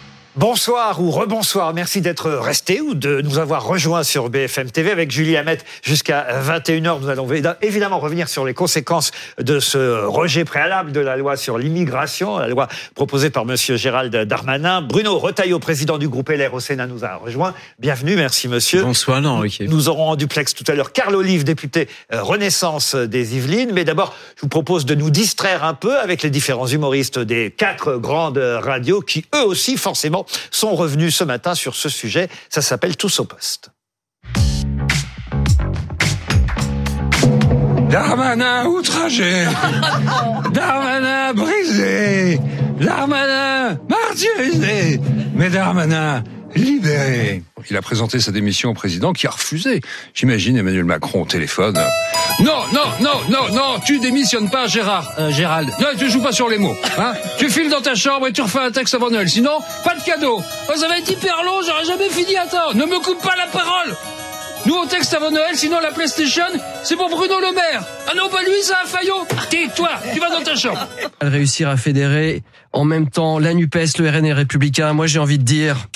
Bonsoir ou rebonsoir. Merci d'être resté ou de nous avoir rejoints sur BFM TV avec Julie Hamet jusqu'à 21h. Nous allons évidemment revenir sur les conséquences de ce rejet préalable de la loi sur l'immigration, la loi proposée par monsieur Gérald Darmanin. Bruno Retailleau, président du groupe LR au Sénat, nous a rejoint. Bienvenue, merci monsieur. Bonsoir, non, ok. Nous aurons en duplex tout à l'heure Carl Olive, député euh, Renaissance des Yvelines. Mais d'abord, je vous propose de nous distraire un peu avec les différents humoristes des quatre grandes radios qui, eux aussi, forcément, sont revenus ce matin sur ce sujet. Ça s'appelle Tous au poste. Darmanin outragé, Darmanin brisé, Darmanin martyrisé, mais Darmanin libéré. Il a présenté sa démission au président qui a refusé. J'imagine Emmanuel Macron au téléphone. Non, non, non, non, non, tu démissionnes pas, Gérard, euh, Gérald. Non, tu joues pas sur les mots. Hein tu files dans ta chambre et tu refais un texte avant Noël. Sinon, pas de cadeau. Oh, ça va être hyper long, j'aurais jamais fini à temps. Ne me coupe pas la parole. Nouveau texte avant Noël, sinon la PlayStation, c'est pour Bruno Le Maire. Ah non, pas lui, c'est un faillot. Tais-toi, tu vas dans ta chambre. Réussir à fédérer en même temps la NUPES, le RN et les Républicains, moi j'ai envie de dire...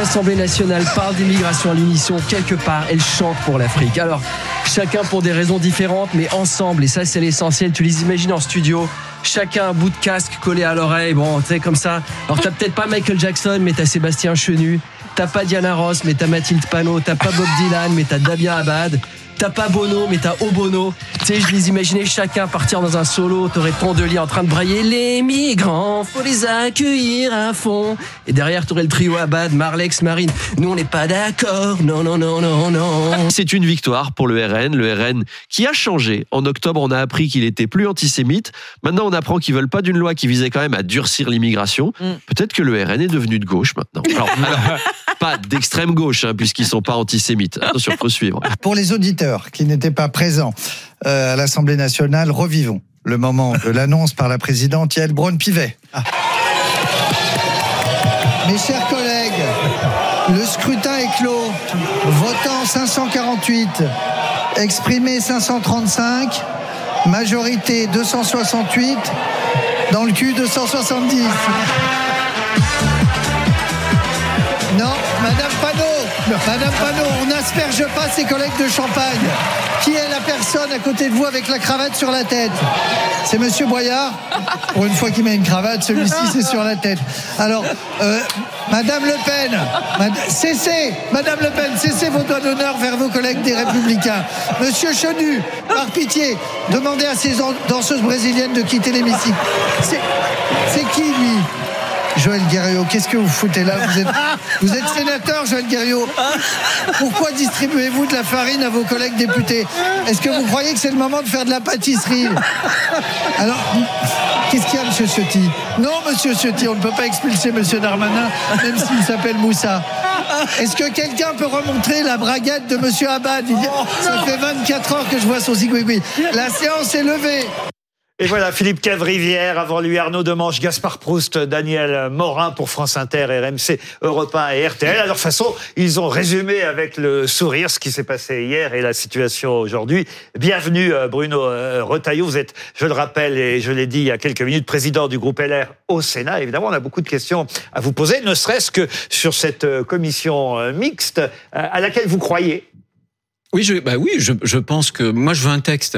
l'Assemblée nationale parle d'immigration à l'unisson, quelque part, elle chante pour l'Afrique. Alors, chacun pour des raisons différentes, mais ensemble, et ça c'est l'essentiel, tu les imagines en studio, chacun un bout de casque collé à l'oreille, bon, tu sais, comme ça. Alors, t'as peut-être pas Michael Jackson, mais t'as Sébastien Chenu, t'as pas Diana Ross, mais t'as Mathilde Panot, t'as pas Bob Dylan, mais t'as Damien Abad. T'as pas Bono, mais t'as Obono. Tu sais, je les imaginais chacun partir dans un solo. T'aurais Tondelier en train de brailler les migrants, faut les accueillir à fond. Et derrière, t'aurais le trio Abad, Marlex, Marine. Nous, on n'est pas d'accord. Non, non, non, non, non. C'est une victoire pour le RN, le RN qui a changé. En octobre, on a appris qu'il était plus antisémite. Maintenant, on apprend qu'ils veulent pas d'une loi qui visait quand même à durcir l'immigration. Peut-être que le RN est devenu de gauche maintenant. Alors, alors, pas d'extrême gauche, hein, puisqu'ils sont pas antisémites. Attention, faut suivre. Pour les auditeurs qui n'étaient pas présents euh, à l'Assemblée nationale, revivons le moment de l'annonce par la présidente Yael Braun-Pivet. Ah. Mes chers collègues, le scrutin est clos. Votant 548, exprimé 535, majorité 268, dans le cul 270. Non, Madame Panot, Madame Panot, on n'asperge pas ses collègues de champagne. Qui est la personne à côté de vous avec la cravate sur la tête? C'est Monsieur Boyard? Pour une fois qu'il met une cravate, celui-ci c'est sur la tête. Alors, euh, Madame Le Pen, cessez, Madame Le Pen, cessez vos doigts d'honneur vers vos collègues des Républicains. Monsieur Chenu, par pitié, demandez à ces dan- danseuses brésiliennes de quitter l'hémicycle. C'est qui lui? Joël Guerriot, qu'est-ce que vous foutez là vous êtes, vous êtes sénateur, Joël Guerriot. Pourquoi distribuez-vous de la farine à vos collègues députés Est-ce que vous croyez que c'est le moment de faire de la pâtisserie Alors, qu'est-ce qu'il y a, monsieur Ciotti Non, monsieur Ciotti, on ne peut pas expulser monsieur Darmanin, même s'il s'appelle Moussa. Est-ce que quelqu'un peut remontrer la braguette de monsieur Abad Il- Ça fait 24 heures que je vois son zigouigoui. La séance est levée. Et voilà, Philippe Cavrivière, avant lui Arnaud Demange, Gaspard Proust, Daniel Morin pour France Inter, RMC, Europe 1 et RTL. À leur façon, ils ont résumé avec le sourire ce qui s'est passé hier et la situation aujourd'hui. Bienvenue euh, Bruno euh, Retailleau, vous êtes, je le rappelle et je l'ai dit il y a quelques minutes, président du groupe LR au Sénat. Évidemment, on a beaucoup de questions à vous poser, ne serait-ce que sur cette euh, commission mixte à laquelle vous croyez? Oui, je, bah oui, je, je pense que moi je veux un texte.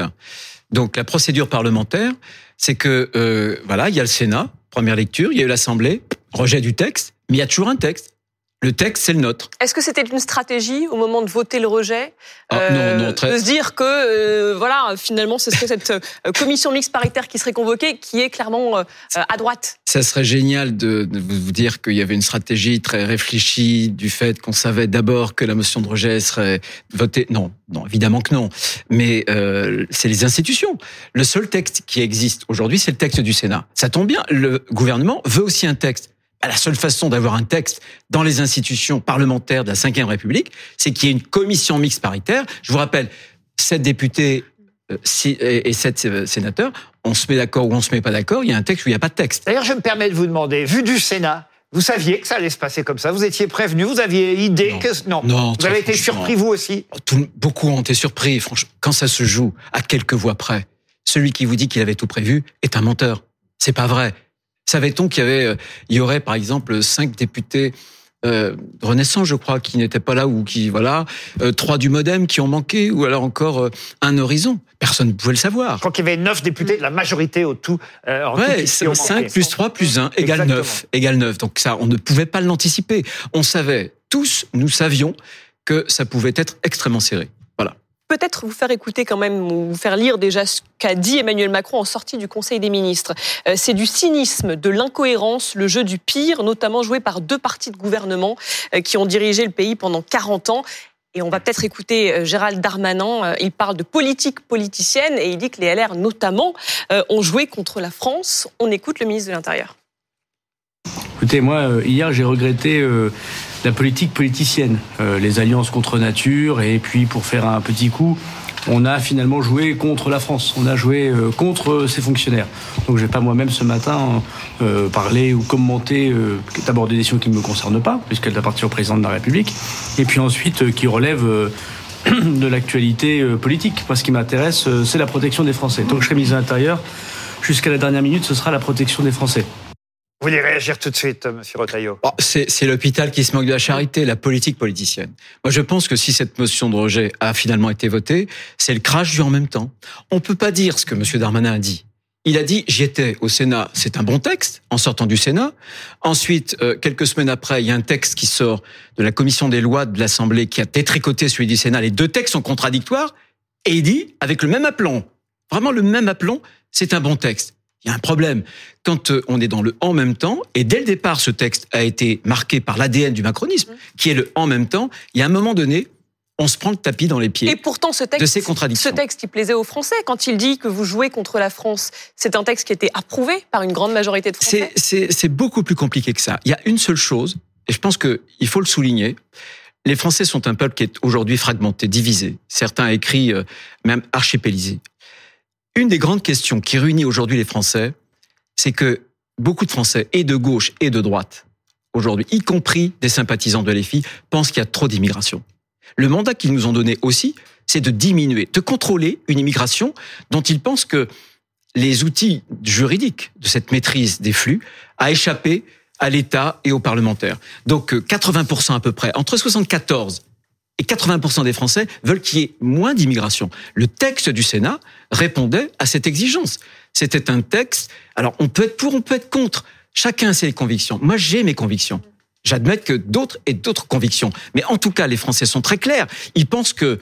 Donc la procédure parlementaire, c'est que euh, voilà, il y a le Sénat, première lecture, il y a eu l'Assemblée, rejet du texte, mais il y a toujours un texte. Le texte, c'est le nôtre. Est-ce que c'était une stratégie au moment de voter le rejet Ah, euh, non, non, très- de se dire que euh, voilà finalement ce serait cette euh, commission mixte paritaire qui serait convoquée qui est clairement euh, à droite? Ça serait génial de, de vous dire qu'il y avait une stratégie très réfléchie du fait qu'on savait d'abord que la motion de rejet serait votée. Non, non, évidemment que non. Mais c'est les institutions. Le seul texte qui existe aujourd'hui, c'est le texte du Sénat. Ça tombe bien. Le gouvernement veut aussi un texte. Bah, La seule façon d'avoir un texte dans les institutions parlementaires de la Ve République, c'est qu'il y ait une commission mixte paritaire. Je vous rappelle, sept députés euh, et sept euh, sénateurs, on se met d'accord ou on se met pas d'accord, il y a un texte ou il n'y a pas de texte. D'ailleurs, je me permets de vous demander, vu du Sénat, vous saviez que ça allait se passer comme ça? Vous étiez prévenu Vous aviez idée que non, Non, Vous avez été surpris vous aussi? Tout- beaucoup ont été surpris, franchement, quand ça se joue à quelques voix près. Celui qui vous dit qu'il avait tout prévu est un menteur. C'est pas vrai. Savait-on qu'il y avait, euh, il y aurait par exemple cinq députés euh, Renaissance, je crois, qui n'étaient pas là ou qui voilà, euh, trois du MoDem qui ont manqué, ou alors encore euh, un horizon? Personne ne pouvait le savoir. Crois qu'il y avait neuf députés la majorité au tout. euh, en tout Ouais, ont 5 manqué. plus 3 plus 1 égale Exactement. 9. Égale 9. Donc ça, on ne pouvait pas l'anticiper. On savait, tous, nous savions que ça pouvait être extrêmement serré. Peut-être vous faire écouter quand même ou vous faire lire déjà ce qu'a dit Emmanuel Macron en sortie du Conseil des ministres. Euh, c'est du cynisme, de l'incohérence, le jeu du pire, notamment joué par deux partis de gouvernement euh, qui ont dirigé le pays pendant 40 ans. Et on va peut-être écouter euh, Gérald Darmanin. Il parle de politique politicienne et il dit que les LR, notamment, ont joué contre la France. On écoute le ministre de l'Intérieur. Écoutez, moi, hier, j'ai regretté la politique politicienne, euh, les alliances contre nature, et puis pour faire un petit coup, on a finalement joué contre la France, on a joué euh, contre ses fonctionnaires. Donc, je vais pas moi-même ce matin euh, parler ou commenter euh, d'abord des décisions qui ne me concernent pas, puisqu'elles appartiennent au président de la République, et puis ensuite euh, qui relèvent euh, de l'actualité euh, politique. Moi, ce qui m'intéresse, euh, c'est la protection des Français. Donc, je serai ministre de l'Intérieur. Jusqu'à la dernière minute, ce sera la protection des Français. Vous voulez réagir tout de suite, euh, Monsieur Retailleau? Oh, c'est l'hôpital qui se moque de la charité, la politique politicienne. Moi, je pense que si cette motion de rejet a finalement été votée, c'est le crash du en même temps. On peut pas dire ce que M. Darmanin a dit. Il a dit j'y étais au Sénat, c'est un bon texte en sortant du Sénat. Ensuite, euh, quelques semaines après, il y a un texte qui sort de la commission des lois de l'Assemblée qui a détricoté celui du Sénat. Les deux textes sont contradictoires et il dit avec le même aplomb, vraiment le même aplomb, c'est un bon texte. Il y a un problème. Quand euh, on est dans le en même temps, et dès le départ, ce texte a été marqué par l'ADN du macronisme, qui est le en même temps, il y a un moment donné, on se prend le tapis dans les pieds. Et pourtant, ce texte, de ces contradictions. ce texte, il plaisait aux Français. Quand il dit que vous jouez contre la France, c'est un texte qui était approuvé par une grande majorité de Français. C'est- beaucoup plus compliqué que ça. Il y a une seule chose, et je pense qu'il faut le souligner. Les Français sont un peuple qui est aujourd'hui fragmenté, divisé. Certains écrit euh, même archipélisé. Une des grandes questions qui réunit aujourd'hui les Français, c'est que beaucoup de Français, et de gauche et de droite, aujourd'hui, y compris des sympathisants de l'EFI, pensent qu'il y a trop d'immigration. Le mandat qu'ils nous ont donné aussi, c'est de diminuer, de contrôler une immigration dont ils pensent que les outils juridiques de cette maîtrise des flux a échappé à l'État et aux parlementaires. Donc euh, 80% à peu près, entre 74 et 80% des Français veulent qu'il y ait moins d'immigration. Le texte du Sénat répondait à cette exigence. C'était un texte. Alors on peut être pour, on peut être contre. Chacun ses convictions. Moi j'ai mes convictions. J'admets que d'autres aient d'autres convictions. Mais en tout cas, les Français sont très clairs. Ils pensent que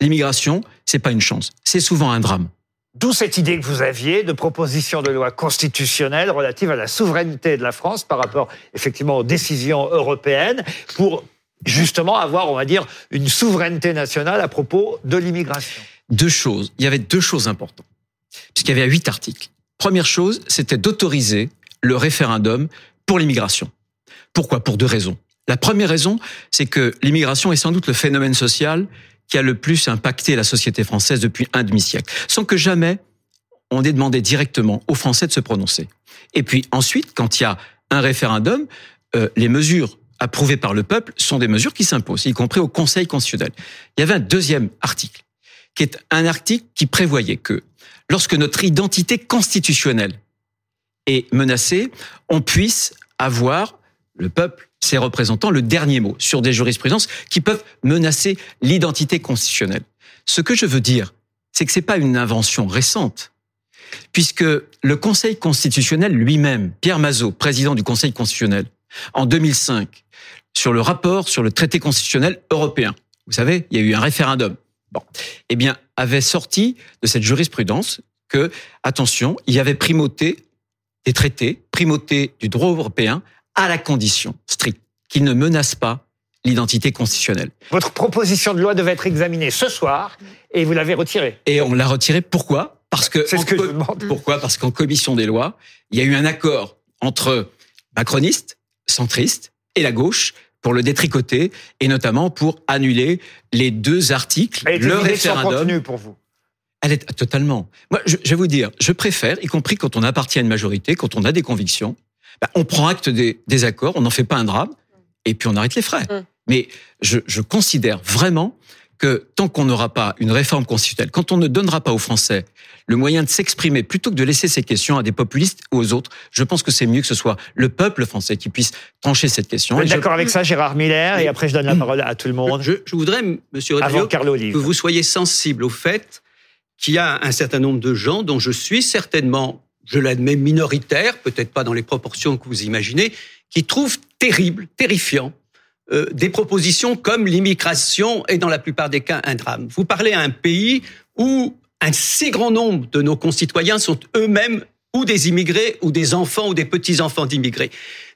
l'immigration, c'est pas une chance. C'est souvent un drame. D'où cette idée que vous aviez de proposition de loi constitutionnelle relative à la souveraineté de la France par rapport effectivement aux décisions européennes pour justement avoir, on va dire, une souveraineté nationale à propos de l'immigration. Deux choses. Il y avait deux choses importantes. Puisqu'il y avait huit articles. Première chose, c'était d'autoriser le référendum pour l'immigration. Pourquoi? Pour deux raisons. La première raison, c'est que l'immigration est sans doute le phénomène social qui a le plus impacté la société française depuis un demi-siècle, sans que jamais on ait demandé directement aux Français de se prononcer. Et puis ensuite, quand il y a un référendum, euh, les mesures approuvées par le peuple sont des mesures qui s'imposent, y compris au Conseil constitutionnel. Il y avait un deuxième article, qui est un article qui prévoyait que lorsque notre identité constitutionnelle est menacée, on puisse avoir le peuple, ses représentants, le dernier mot sur des jurisprudences qui peuvent menacer l'identité constitutionnelle. Ce que je veux dire, c'est que c'est pas une invention récente, puisque le Conseil constitutionnel lui-même, Pierre Mazot, président du Conseil constitutionnel, en 2005, sur le rapport sur le traité constitutionnel européen, vous savez, il y a eu un référendum. Bon, eh bien, avait sorti de cette jurisprudence que, attention, il y avait primauté des traités, primauté du droit européen à la condition stricte qu'il ne menace pas l'identité constitutionnelle. Votre proposition de loi devait être examinée ce soir et vous l'avez retirée. Et on l'a retirée pourquoi? Parce que C'est ce que je demande. Pourquoi? Parce qu'en commission des lois, il y a eu un accord entre macronistes, centristes et la gauche pour le détricoter et notamment pour annuler les deux articles, Elle le référendum. pour vous. Elle est totalement. Moi, je, je vais vous dire, je préfère, y compris quand on appartient à une majorité, quand on a des convictions, bah, on prend acte des, des accords, on n'en fait pas un drame, et puis on arrête les frais. Mm. Mais je, je considère vraiment que tant qu'on n'aura pas une réforme constitutionnelle, quand on ne donnera pas aux Français le moyen de s'exprimer plutôt que de laisser ces questions à des populistes ou aux autres, je pense que c'est mieux que ce soit le peuple français qui puisse trancher cette question. Vous êtes je- d'accord avec ça, Gérard Miller Et après, je donne la parole à tout le monde. Je, je voudrais, Monsieur Retailleau, que vous soyez sensible au fait qu'il y a un certain nombre de gens dont je suis certainement, je l'admets, minoritaire, peut-être pas dans les proportions que vous imaginez, qui trouvent terrible, terrifiant, euh, des propositions comme l'immigration est dans la plupart des cas un drame. Vous parlez à un pays où un si grand nombre de nos concitoyens sont eux-mêmes ou des immigrés ou des enfants ou des petits-enfants d'immigrés.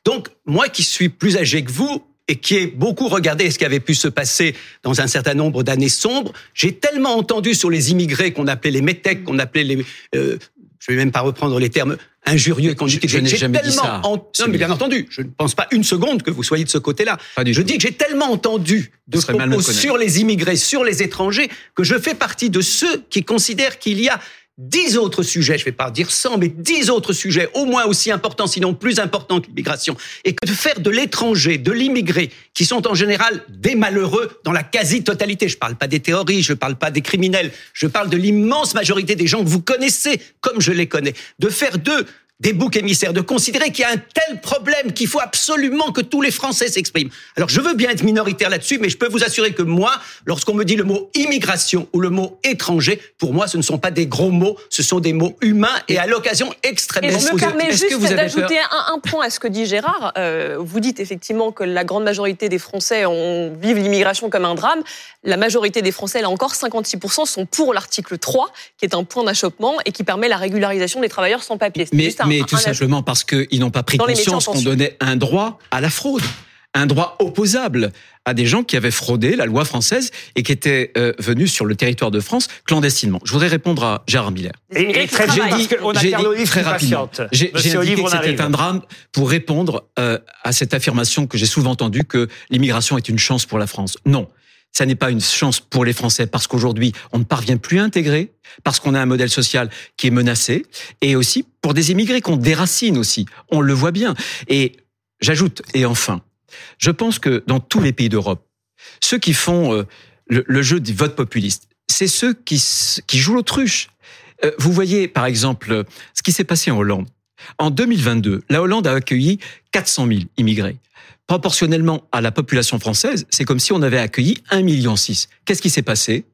Donc, moi qui suis plus âgé que vous et qui ai beaucoup regardé ce qui avait pu se passer dans un certain nombre d'années sombres, j'ai tellement entendu sur les immigrés qu'on appelait les métèques, qu'on appelait les... euh, je vais même pas reprendre les termes injurieux qu'on Je- utilisait. je n'ai jamais dit ça. en- Non, mais bien entendu, je ne pense pas une seconde que vous soyez de ce côté-là. Je dis que j'ai tellement entendu de propos sur les immigrés, sur les étrangers, que je fais partie de ceux qui considèrent qu'il y a dix autres sujets, je ne vais pas dire 100, mais dix autres sujets, au moins aussi importants, sinon plus importants que l'immigration, et que de faire de l'étranger, de l'immigré, qui sont en général des malheureux dans la quasi-totalité, je ne parle pas des terroristes, je ne parle pas des criminels, je parle de l'immense majorité des gens que vous connaissez comme je les connais, de faire d'eux des boucs émissaires, de considérer qu'il y a un tel problème qu'il faut absolument que tous les Français s'expriment. Alors je veux bien être minoritaire là-dessus, mais je peux vous assurer que moi, lorsqu'on me dit le mot immigration ou le mot étranger, pour moi, ce ne sont pas des gros mots, ce sont des mots humains et à l'occasion extrêmement Et je me permets juste d'ajouter un, un point à ce que dit Gérard. Euh, vous dites effectivement que la grande majorité des Français ont, vivent l'immigration comme un drame. La majorité des Français, là encore, 56% sont pour l'article 3, qui est un point d'achoppement et qui permet la régularisation des travailleurs sans papier. C'est Mais, tout simplement parce qu'ils n'ont pas pris conscience qu'on donnait un droit à la fraude, un droit opposable à des gens qui avaient fraudé la loi française et qui étaient euh, venus sur le territoire de France clandestinement. Je voudrais répondre à Gérard Miller. Et, et très J'ai dit- a dit très qui rapidement. J'ai indiqué que c'était un drame pour répondre euh, à cette affirmation que j'ai souvent entendue que l'immigration est une chance pour la France. Non. Ça n'est pas une chance pour les Français parce qu'aujourd'hui, on ne parvient plus à intégrer, parce qu'on a un modèle social qui est menacé, et aussi pour des immigrés qu'on déracine aussi. On le voit bien. Et j'ajoute, et enfin, je pense que dans tous les pays d'Europe, ceux qui font euh, le, jeu du vote populiste, c'est ceux qui, jouent l'autruche. Euh, Vous voyez, par exemple, ce qui s'est passé en Hollande. En 2022, la Hollande a accueilli 400 000 immigrés. Proportionnellement à la population française, c'est comme si on avait accueilli 1,6 million. Qu'est-ce qui s'est passé?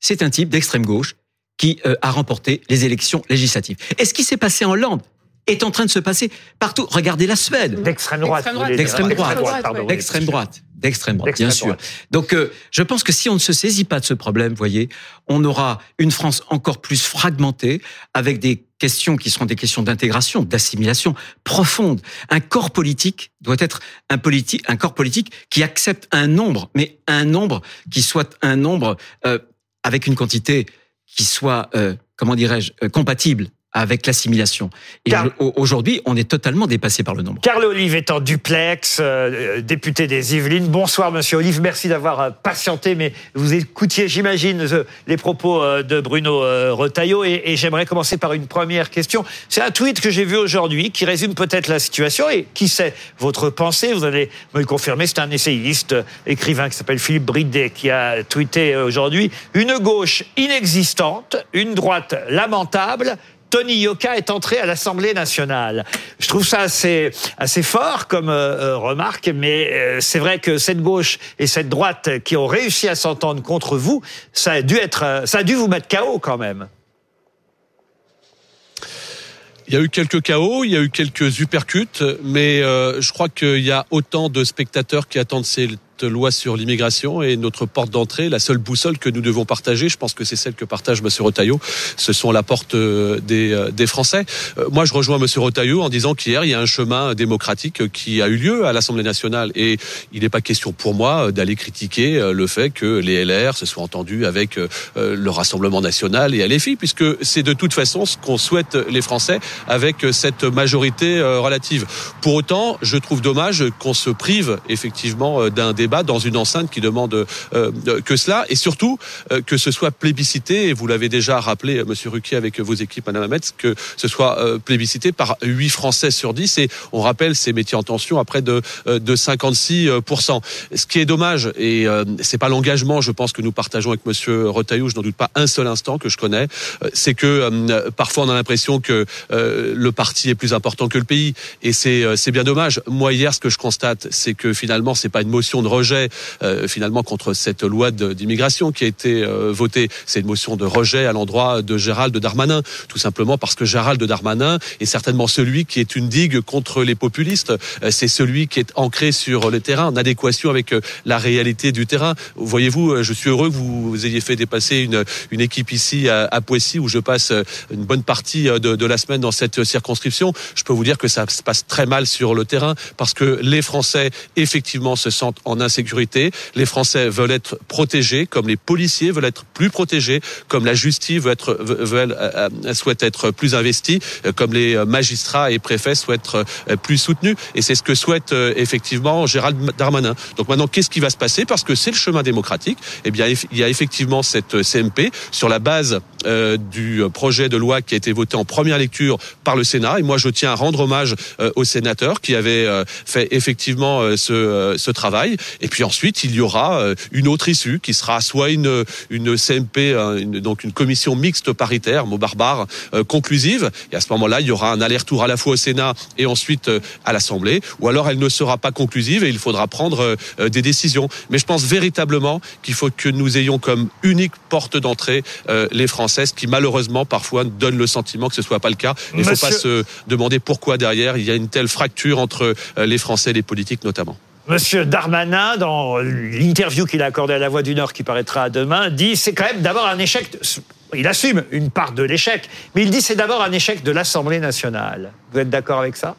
C'est un type d'extrême gauche qui euh, a remporté les élections législatives. Et ce qui s'est passé en Hollande est en train de se passer partout. Regardez la Suède. D'extrême droite. D'extrême droite. D'extrême droite. D'extrême droite, bien sûr. Donc, euh, je pense que si on ne se saisit pas de ce problème, voyez, on aura une France encore plus fragmentée, avec des questions qui seront des questions d'intégration, d'assimilation profonde. Un corps politique doit être un politique, un corps politique qui accepte un nombre, mais un nombre qui soit un nombre euh, avec une quantité qui soit, euh, comment dirais-je, euh, compatible avec l'assimilation. Et Car- aujourd'hui, on est totalement dépassé par le nombre. Carl Olive est en duplex, euh, député des Yvelines. Bonsoir, monsieur Olive. Merci d'avoir euh, patienté, mais vous écoutiez, j'imagine, euh, les propos euh, de Bruno euh, Retailleau. Et, et j'aimerais commencer par une première question. C'est un tweet que j'ai vu aujourd'hui qui résume peut-être la situation. Et qui sait, votre pensée, vous allez me le confirmer, c'est un essayiste, euh, écrivain qui s'appelle Philippe Bridet qui a tweeté euh, aujourd'hui Une gauche inexistante, une droite lamentable. Tony Yoka est entré à l'Assemblée nationale. Je trouve ça assez, fort comme euh, euh, remarque, mais euh, c'est vrai que cette gauche et cette droite qui ont réussi à s'entendre contre vous, ça a dû être, ça a dû vous mettre KO quand même. Il y a eu quelques chaos, il y a eu quelques uppercuts, mais je crois qu'il y a autant de spectateurs qui attendent loi sur l'immigration et notre porte d'entrée, la seule boussole que nous devons partager, je pense que c'est celle que partage M. Rotaillot, ce sont la porte euh, des, euh, des Français. Euh, Moi, je rejoins M. Rotaillot en disant qu'hier, il y a un chemin démocratique qui a eu lieu à l'Assemblée nationale et il n'est pas question pour moi d'aller critiquer le fait que les LR se soient entendus avec le Rassemblement national et LFI, puisque c'est de toute façon ce qu'on souhaite les Français avec cette majorité relative. Pour autant, je trouve dommage qu'on se prive effectivement d'un débat dans une enceinte qui demande euh, euh, que cela, et surtout euh, que ce soit plébiscité, et vous l'avez déjà rappelé, Monsieur Ruquier, avec vos équipes, Madame Hamet, que ce soit plébiscité par 8 Français sur 10, et on rappelle ces métiers en tension à près de, de 56%. Ce qui est dommage, et c'est pas l'engagement, je pense, que nous partageons avec Monsieur Retailleau, je n'en doute pas un seul instant que je connais, c'est que parfois on a l'impression que le parti est plus important que le pays, et c'est c'est bien dommage. Moi hier, ce que je constate, c'est que finalement, c'est pas une motion de rejet euh, finalement contre cette loi d'immigration qui a été euh, votée, c'est une motion de rejet à l'endroit de Gérald Darmanin, tout simplement parce que Gérald Darmanin est certainement celui qui est une digue contre les populistes. Euh, C'est celui qui est ancré sur le terrain, en adéquation avec la réalité du terrain. Voyez-vous, je suis heureux que vous, vous ayez fait dépasser une, une équipe ici à, à Poissy où je passe une bonne partie de, de la semaine dans cette circonscription. Je peux vous dire que ça se passe très mal sur le terrain parce que les Français effectivement se sentent en insécurité. Les Français veulent être protégés, comme les policiers veulent être plus protégés, comme la justice veut être, veut- euh, euh, souhaite être plus investie, euh, comme les magistrats et préfets souhaitent être plus soutenus. Et c'est ce que souhaite effectivement Gérald Darmanin. Donc maintenant, qu'est-ce qui va se passer? Parce que c'est le chemin démocratique. Eh bien, il y a effectivement cette CMP sur la base du projet de loi qui a été voté en première lecture par le Sénat. Et moi, je tiens à rendre hommage aux sénateurs qui avaient fait effectivement ce travail. Et puis ensuite, il y aura euh, une autre issue qui sera soit une, une CMP, hein, une- donc une commission mixte paritaire, mot barbare, euh, conclusive. Et à ce moment-là, il y aura un aller-retour à la fois au Sénat et ensuite euh, à l'Assemblée. Ou alors, elle ne sera pas conclusive et il faudra prendre euh, euh, des décisions. Mais je pense véritablement qu'il faut que nous ayons comme unique porte d'entrée euh, les Françaises qui malheureusement parfois donnent le sentiment que ce soit pas le cas. Il ne faut pas se demander pourquoi derrière il y a une telle fracture entre euh, les Français et les politiques notamment. Monsieur Darmanin, dans l'interview qu'il a accordée à La Voix du Nord qui paraîtra demain, dit c'est quand même d'abord un échec. Il assume une part de l'échec, mais il dit c'est d'abord un échec de l'Assemblée nationale. Vous êtes d'accord avec ça?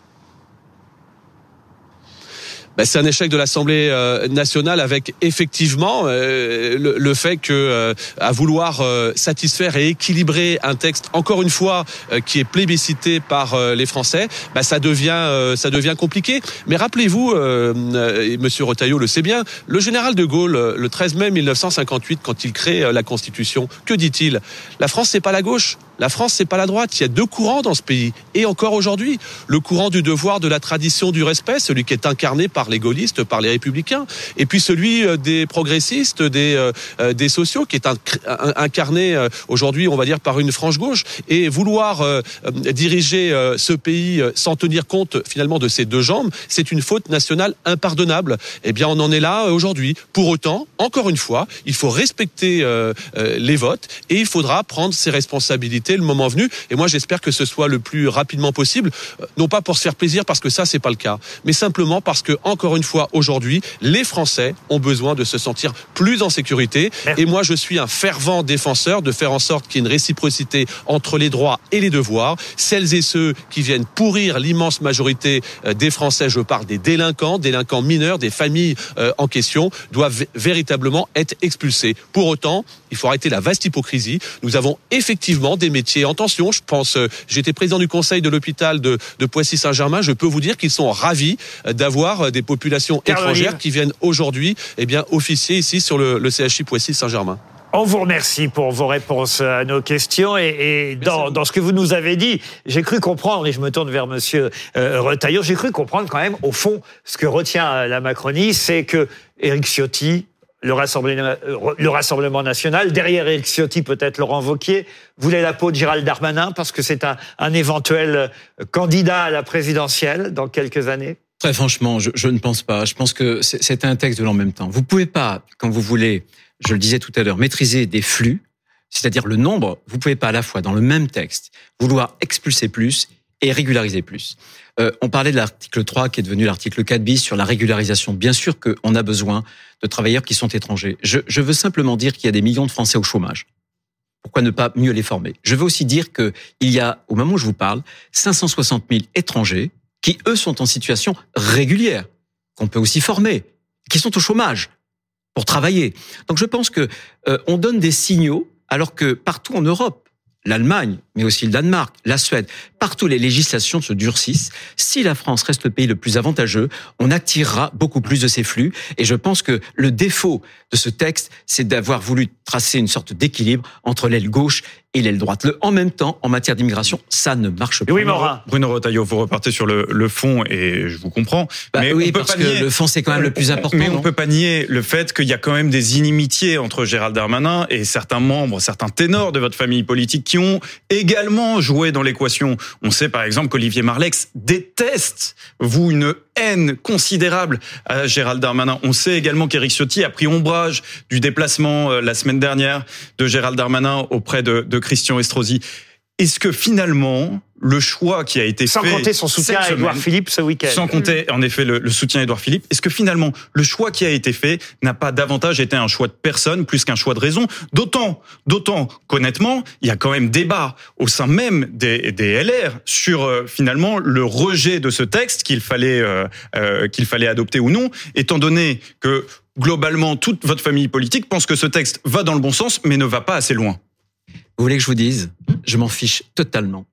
Ben, c'est un échec de l'Assemblée euh, nationale avec effectivement euh, le, fait que euh, à vouloir satisfaire et équilibrer un texte encore une fois qui est plébiscité par les Français, ben, ça devient compliqué. Mais rappelez-vous, et Monsieur le sait bien, le général de Gaulle le 13 mai 1958 quand il crée la Constitution, que dit-il? La France c'est pas la gauche. La France, c'est pas la droite. Il y a deux courants dans ce pays. Et encore aujourd'hui, le courant du devoir, de la tradition, du respect, celui qui est incarné par les gaullistes, par les républicains, et puis celui euh, des progressistes, des, euh, euh, des sociaux, qui est incarné euh, aujourd'hui, on va dire, par une frange gauche. Et vouloir diriger ce pays sans tenir compte finalement de ces deux jambes, c'est une faute nationale impardonnable. Eh bien, on en est là aujourd'hui. Pour autant, encore une fois, il faut respecter les votes et il faudra prendre ses responsabilités le moment venu. Et moi, j'espère que ce soit le plus rapidement possible, euh, non pas pour se faire plaisir parce que ça, c'est pas le cas, mais simplement parce que encore une fois, aujourd'hui, les Français ont besoin de se sentir plus en sécurité. Et moi, je suis un fervent défenseur de faire en sorte qu'il y ait une réciprocité entre les droits et les devoirs. Celles et ceux qui viennent pourrir l'immense majorité euh, des Français, je parle des délinquants, délinquants mineurs, des familles euh, en question, doivent vé- véritablement être expulsés. Pour autant, il faut arrêter la vaste hypocrisie. Nous avons effectivement des métiers en tension. Je pense, euh, j'étais président du conseil de l'hôpital de, de Poissy-Saint-Germain. Je peux vous dire qu'ils sont ravis euh, d'avoir euh, des populations étrangères qui viennent aujourd'hui, eh bien, officier ici sur le, le CHI Poissy-Saint-Germain. On vous remercie pour vos réponses à nos questions et, et dans, dans ce que vous nous avez dit, j'ai cru comprendre, et je me tourne vers Monsieur euh, Retailleau, j'ai cru comprendre quand même, au fond, ce que retient la Macronie, c'est que Éric Ciotti, le Rassemblement, euh, le Rassemblement national, derrière Éric Ciotti peut-être Laurent Vauquier, voulait la peau de Gérald Darmanin parce que c'est un, éventuel euh, candidat à la présidentielle dans quelques années? Très franchement, je, je ne pense pas. Je pense que c'est un texte de l'en même temps. Vous pouvez pas, quand vous voulez, je le disais tout à l'heure, maîtriser des flux, c'est-à-dire le nombre, vous pouvez pas à la fois dans le même texte vouloir expulser plus et régulariser plus. Euh, on parlait de l'article 3 qui est devenu l'article 4 bis sur la régularisation. Bien sûr qu'on a besoin de travailleurs qui sont étrangers. Je, veux simplement dire qu'il y a des millions de Français au chômage. Pourquoi ne pas mieux les former? Je veux aussi dire que il y a, au moment où je vous parle, 560 000 étrangers qui, eux, sont en situation régulière, qu'on peut aussi former, qui sont au chômage pour travailler. Donc je pense que euh, on donne des signaux alors que partout en Europe, l'Allemagne, mais aussi le Danemark, la Suède, partout les législations se durcissent. Si la France reste le pays le plus avantageux, on attirera beaucoup plus de ces flux. Et je pense que le défaut de ce texte, c'est d'avoir voulu tracer une sorte d'équilibre entre l'aile gauche et l'aile droite. Le en même temps, en matière d'immigration, ça ne marche pas. Bruno Retailleau, vous repartez sur le, le fond et je vous comprends. Bah mais oui, on peut parce pas que nier- le fond, c'est quand même le plus important, Mais on peut pas nier le fait qu'il y a quand même des inimitiés entre Gérald Darmanin et certains membres, certains ténors de votre famille politique qui ont également joué dans l'équation. On sait par exemple qu'Olivier Marlex déteste, vous, une haine considérable à Gérald Darmanin. On sait également qu'Éric Ciotti a pris ombrage du déplacement euh, la semaine dernière de Gérald Darmanin auprès de, de Christian Estrosi. Est-ce que finalement, le choix qui a été Sans fait... compter son soutien à Édouard Philippe ce week-end. Sans compter, en effet, le, le soutien à Édouard Philippe. Est-ce que finalement, le choix qui a été fait n'a pas davantage été un choix de personne plus qu'un choix de raison? D'autant, d'autant qu'honnêtement, il y a quand même débat au sein même des, des LR sur euh, finalement le rejet de ce texte qu'il fallait euh, euh, qu'il fallait adopter ou non, étant donné que globalement toute votre famille politique pense que ce texte va dans le bon sens, mais ne va pas assez loin. Vous voulez que je vous dise Je m'en fiche totalement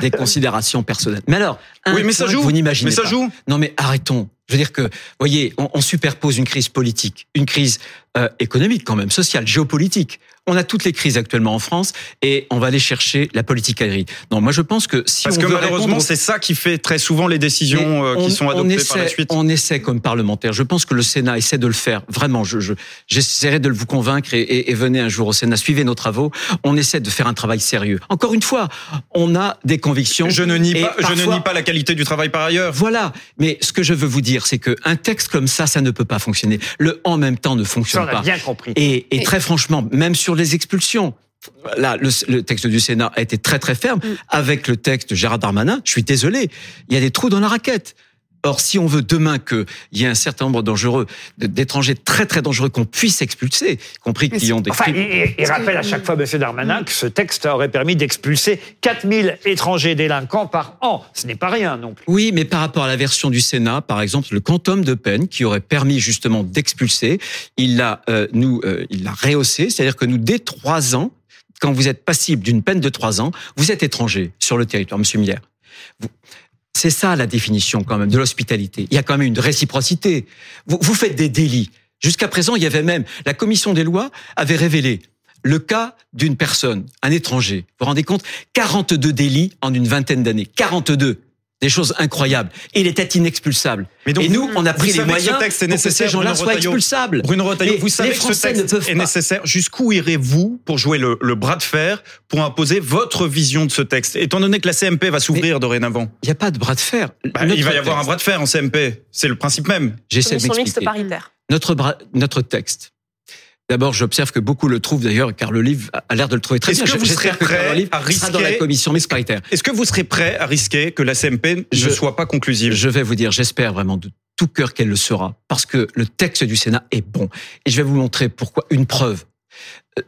des considérations personnelles. Mais alors, un Oui, mais ça joue. Vous n'imaginez Mais ça pas. joue. Non, mais arrêtons. Je veux dire que, voyez, on, on superpose une crise politique, une crise euh, économique quand même, sociale, géopolitique. On a toutes les crises actuellement en France et on va aller chercher la politique agri. Non, moi je pense que si Parce on que veut malheureusement, répondre- c'est ça qui fait très souvent les décisions euh, on- qui sont on adoptées essaie, par la suite. On essaie comme parlementaire. Je pense que le Sénat essaie de le faire. Vraiment, je, je- j'essaierai de vous convaincre et, et- et venez un jour au Sénat, suivez nos travaux. On essaie de faire un travail sérieux. Encore une fois, on a des convictions. Je ne nie pas, je ne nie pas la qualité du travail par ailleurs. Voilà. Mais ce que je veux vous dire, c'est que un texte comme ça, ça ne peut pas fonctionner. Le en même temps ne fonctionne Ça, on a pas. bien compris. Et, et très franchement, même sur les expulsions. Là, le, le texte du Sénat a été très très ferme. Mm. Avec le texte de Gérard Darmanin, je suis désolé, il y a des trous dans la raquette. Or, si on veut demain qu'il y ait un certain nombre dangereux, d'étrangers très très dangereux qu'on puisse expulser, y compris qui ont des Enfin, crimes. il, il rappelle à chaque fois, M. Darmanin, que ce texte aurait permis d'expulser 4000 étrangers délinquants par an. Ce n'est pas rien non plus. Oui, mais par rapport à la version du Sénat, par exemple, le quantum de peine qui aurait permis justement d'expulser, il l'a euh, nous, euh, il l'a rehaussé, c'est-à-dire que nous dès trois ans, quand vous êtes passible d'une peine de trois ans, vous êtes étranger sur le territoire, Monsieur Miller. Vous- C'est ça la définition quand même de l'hospitalité. Il y a quand même une réciprocité. Vous, vous faites des délits. Jusqu'à présent, il y avait même la commission des lois avait révélé le cas d'une personne, un étranger. Vous vous rendez compte? 42 délits en une vingtaine d'années. 42 des choses incroyables. Et il était inexpulsable. Mais donc, et nous, on a pris les savez que moyens ce texte est pour que ces nécessaire, gens-là Bruno soient expulsables. Bruno Retailleau, vous savez les que ce Français texte ne peuvent est pas. nécessaire. Jusqu'où irez-vous pour jouer le, le bras de fer pour imposer votre vision de ce texte Étant donné que la CMP va s'ouvrir dorénavant? Il n'y a pas de bras de fer. Bah, il va y avoir texte- un bras de fer en CMP. C'est le principe même. J'essaie de m'expliquer. Notre, bra- notre texte. D'abord, j'observe que beaucoup le trouvent d'ailleurs, car le livre a l'air de le trouver très Est-ce bien. que vous serez prêt à dans la risquer- commission mixte paritaire. Est-ce que vous serez prêt à risquer que la CMP Je- ne soit pas conclusive? Je vais vous dire, j'espère vraiment de tout cœur qu'elle le sera, parce que le texte du Sénat est bon. Et je vais vous montrer pourquoi. Une preuve.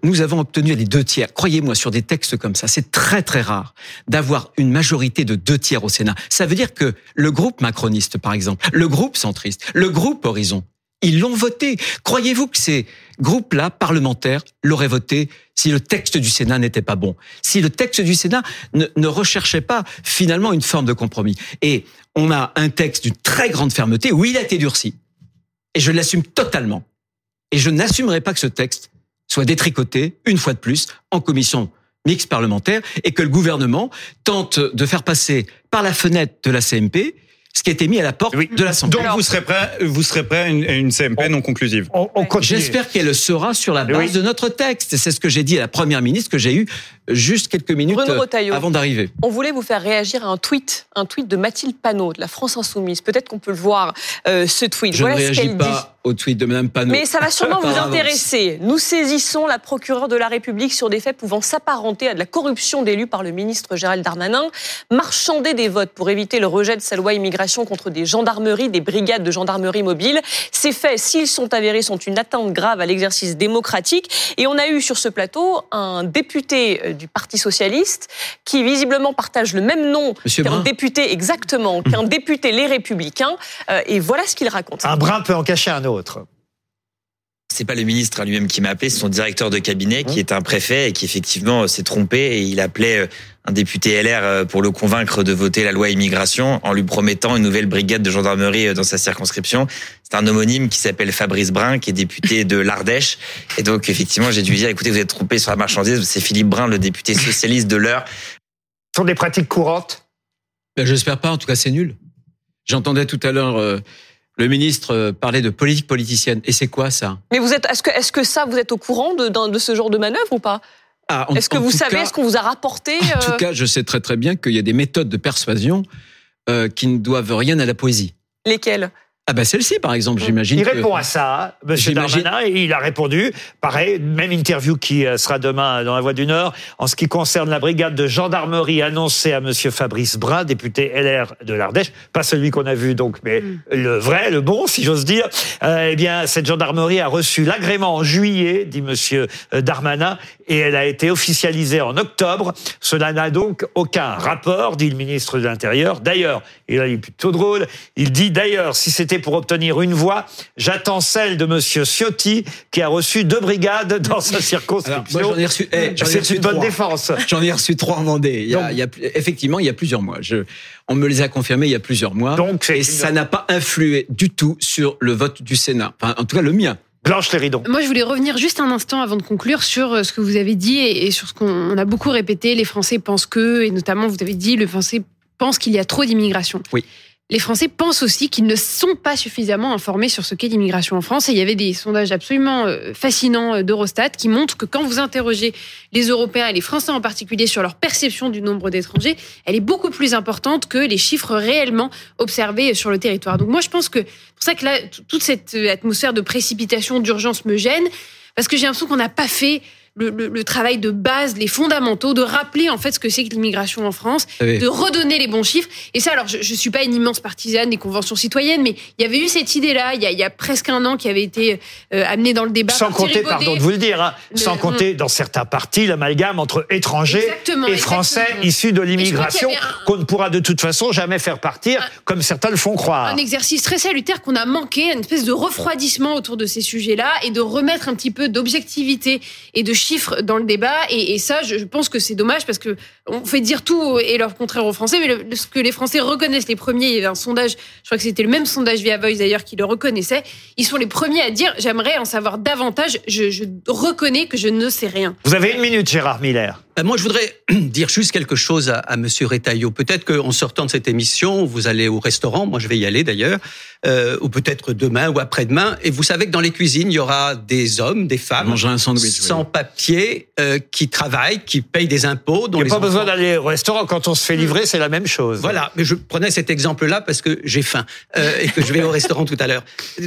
Nous avons obtenu les deux tiers. Croyez-moi, sur des textes comme ça, c'est très très rare d'avoir une majorité de deux tiers au Sénat. Ça veut dire que le groupe macroniste, par exemple, le groupe centriste, le groupe Horizon, ils l'ont voté. Croyez-vous que ces groupes-là, parlementaires, l'auraient voté si le texte du Sénat n'était pas bon Si le texte du Sénat ne recherchait pas finalement une forme de compromis Et on a un texte d'une très grande fermeté où il a été durci. Et je l'assume totalement. Et je n'assumerai pas que ce texte soit détricoté, une fois de plus, en commission mixte parlementaire et que le gouvernement tente de faire passer par la fenêtre de la CMP ce qui a été mis à la porte de l'Assemblée. Donc vous serez prêt, vous serez prêt à une, CMP non conclusive. J'espère qu'elle le sera sur la base Oui. de notre texte. C'est ce que j'ai dit à la première ministre que j'ai eu juste quelques minutes Retailleau. avant d'arriver. On voulait vous faire réagir à un tweet, un tweet de Mathilde Panot de la France Insoumise. Peut-être qu'on peut le voir, euh, ce tweet. Je voilà ne ce réagis qu'elle dit. pas au tweet de Mme Panot. Mais ça va sûrement vous intéresser. Nous saisissons la procureure de la République sur des faits pouvant s'apparenter à de la corruption d'élus par le ministre Gérald Darmanin, marchander des votes pour éviter le rejet de sa loi immigration contre des gendarmeries, des brigades de gendarmerie mobile. Ces faits, s'ils sont avérés, sont une atteinte grave à l'exercice démocratique. Et on a eu sur ce plateau un député du Parti socialiste qui visiblement partage le même nom qu'un député exactement, qu'un député Les Républicains. Euh, Et voilà ce qu'il raconte. Un brin peut en cacher un autre. C'est pas le ministre à lui-même qui m'a appelé, c'est son directeur de cabinet qui est un préfet et qui effectivement euh, s'est trompé et il appelait euh, un député LR euh, pour le convaincre de voter la loi immigration en lui promettant une nouvelle brigade de gendarmerie dans sa circonscription. C'est un homonyme qui s'appelle Fabrice Brun, qui est député de l'Ardèche. Et donc effectivement, j'ai dû dire, écoutez, vous êtes trompé sur la marchandise, c'est Philippe Brun, le député socialiste de l'heure. Ce sont des pratiques courantes? Ben, J'espère pas, en tout cas c'est nul. J'entendais tout à l'heure euh, le ministre euh, parler de politique politicienne. Et c'est quoi ça? Mais vous êtes, est-ce que, est-ce que ça, vous êtes au courant de, ce genre de manœuvre ou pas? Ah, Est-ce que vous tout savez, cas- est-ce qu'on vous a rapporté En tout euh, cas, je sais très très bien qu'il y a des méthodes de persuasion euh, qui ne doivent rien à la poésie. lesquels Ah ben celle-ci, par exemple, j'imagine. Il que- répond à ça, M. Darmanin, et il a répondu. Pareil, même interview qui euh, sera demain dans la Voix du Nord. En ce qui concerne la brigade de gendarmerie annoncée à M. Fabrice Brun, député LR de l'Ardèche, pas celui qu'on a vu donc, mais le vrai, le bon, si j'ose dire. Euh, eh bien, cette gendarmerie a reçu l'agrément en juillet, dit M. Darmanin, et elle a été officialisée en octobre. Cela n'a donc aucun rapport, dit le ministre de l'Intérieur. D'ailleurs, et là il est plutôt drôle, il dit d'ailleurs, si c'était pour obtenir une voix, j'attends celle de Monsieur Ciotti, qui a reçu deux brigades dans sa circonscription. Moi, j'en ai reçu. eh, j'en ai C'est reçu une bonne trois. défense. J'en ai reçu trois en Vendée. Il y a, il y a- effectivement, il y a plusieurs mois. Je, on me les a confirmés il y a plusieurs mois. Donc, et ça n'a pas influé du tout sur le vote du Sénat. Enfin, en tout cas, le mien. Blanche Léridon. Moi, je voulais revenir juste un instant avant de conclure sur euh, ce que vous avez dit et, sur ce qu'on on a beaucoup répété. Les Français pensent que, et notamment, vous avez dit, le Français pense qu'il y a trop d'immigration. Oui. Les Français pensent aussi qu'ils ne sont pas suffisamment informés sur ce qu'est l'immigration en France. Et il y avait des sondages absolument euh, fascinants euh, d'Eurostat qui montrent que quand vous interrogez les Européens et les Français en particulier sur leur perception du nombre d'étrangers, elle est beaucoup plus importante que les chiffres réellement observés sur le territoire. Donc moi, je pense que c'est pour ça que là, toute cette euh, atmosphère de précipitation, d'urgence me gêne, parce que j'ai l'impression qu'on n'a pas fait le, le- le travail de base, les fondamentaux, de rappeler en fait ce que c'est que l'immigration en France, Oui. de redonner les bons chiffres. Et ça, alors, je, je suis pas une immense partisane des conventions citoyennes, mais il y avait eu cette idée-là, il y a, il y a presque un an, qui avait été euh, amenée dans le débat. Sans compter, Baudet. pardon de vous le dire, hein, Le- sans compter dans certains partis l'amalgame entre étrangers Exactement, et Français exactement. issus de l'immigration un- qu'on ne pourra de toute façon jamais faire partir, comme certains le font croire. un exercice très salutaire qu'on a manqué, une espèce de refroidissement autour de ces sujets-là et de remettre un petit peu d'objectivité et de chiffres dans le débat. Et, ça, je, pense que c'est dommage parce que on fait dire tout et leur contraire aux Français. Mais ce que les Français reconnaissent les premiers, il y avait un sondage, je crois que c'était le même sondage via Voice d'ailleurs qui le reconnaissait. Ils sont les premiers à dire j'aimerais en savoir davantage. Je, je reconnais que je ne sais rien. Vous avez une minute, Gérard Miller. Euh, Moi, je voudrais dire juste quelque chose à, à Monsieur Retailleau. Peut-être qu'en sortant de cette émission, vous allez au restaurant. Moi, je vais y aller d'ailleurs, euh, ou peut-être demain ou après-demain. Et vous savez que dans les cuisines, il y aura des hommes, des femmes, Manger un sandwich. oui. sans papier, euh, qui travaillent, qui payent des impôts. Il dont n'y a pas enfants- besoin d'aller au restaurant. Quand on se fait livrer, c'est la même chose. Voilà, mais je prenais cet exemple-là parce que j'ai faim euh, et que je vais au restaurant tout à l'heure.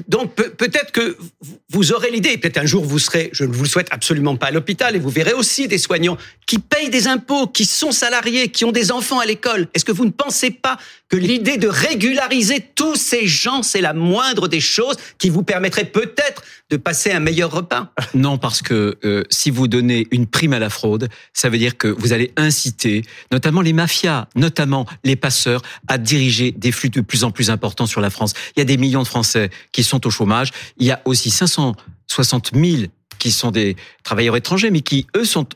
Donc pe- peut-être que vous- vous aurez l'idée, peut-être un jour vous serez, je ne vous le souhaite absolument pas à l'hôpital, et vous verrez aussi des soignants qui payent des impôts, qui sont salariés, qui ont des enfants à l'école. Est-ce que vous ne pensez pas que l'idée de régulariser tous ces gens, c'est la moindre des choses qui vous permettrait peut-être de passer un meilleur repas? Non, parce que euh, si vous donnez une prime à la fraude, ça veut dire que vous allez inciter, notamment les mafias, notamment les passeurs, à diriger des flux de plus en plus importants sur la France. Il y a des millions de Français qui sont au chômage. Il y a aussi 560 000 qui sont des travailleurs étrangers, mais qui, eux, sont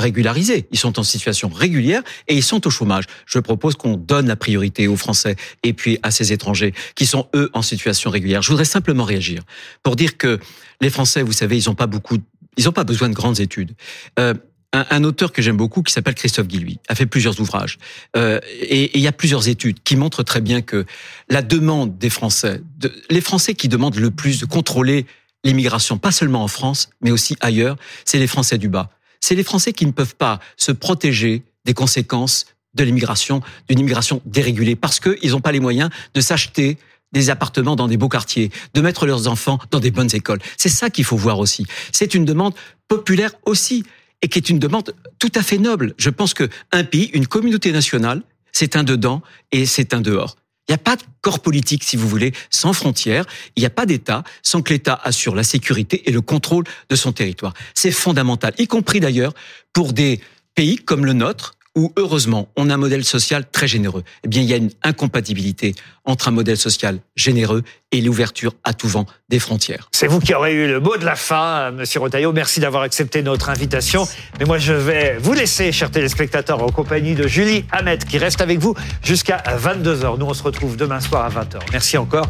régularisés. Ils sont en situation régulière et ils sont au chômage. Je propose qu'on donne la priorité aux Français et puis à ces étrangers qui sont eux en situation régulière. Je voudrais simplement réagir pour dire que les Français, vous savez, ils n'ont pas beaucoup, ils n'ont pas besoin de grandes études. Euh, un, auteur que j'aime beaucoup, qui s'appelle Christophe Guilluy, a fait plusieurs ouvrages. Euh, et, il y a plusieurs études qui montrent très bien que la demande des Français, les Français qui demandent le plus de contrôler l'immigration, pas seulement en France, mais aussi ailleurs, c'est les Français du bas. C'est les Français qui ne peuvent pas se protéger des conséquences de l'immigration, d'une immigration dérégulée, parce qu'ils n'ont pas les moyens de s'acheter des appartements dans des beaux quartiers, de mettre leurs enfants dans des bonnes écoles. C'est ça qu'il faut voir aussi. C'est une demande populaire aussi, et qui est une demande tout à fait noble. Je pense que un pays, une communauté nationale, c'est un dedans et c'est un dehors. Il n'y a pas de corps politique, si vous voulez, sans frontières. Il n'y a pas d'État sans que l'État assure la sécurité et le contrôle de son territoire. C'est fondamental, y compris d'ailleurs pour des pays comme le nôtre, où heureusement on a un modèle social très généreux. Eh bien, il y a une incompatibilité entre un modèle social généreux et l'ouverture à tout vent des frontières. C'est vous qui aurez eu le mot de la fin, Monsieur Rotaillot. Merci d'avoir accepté notre invitation. Mais moi, je vais vous laisser, chers téléspectateurs, en compagnie de Julie Hamet, qui reste avec vous jusqu'à 22h. Nous, on se retrouve demain soir à 20h. Merci encore.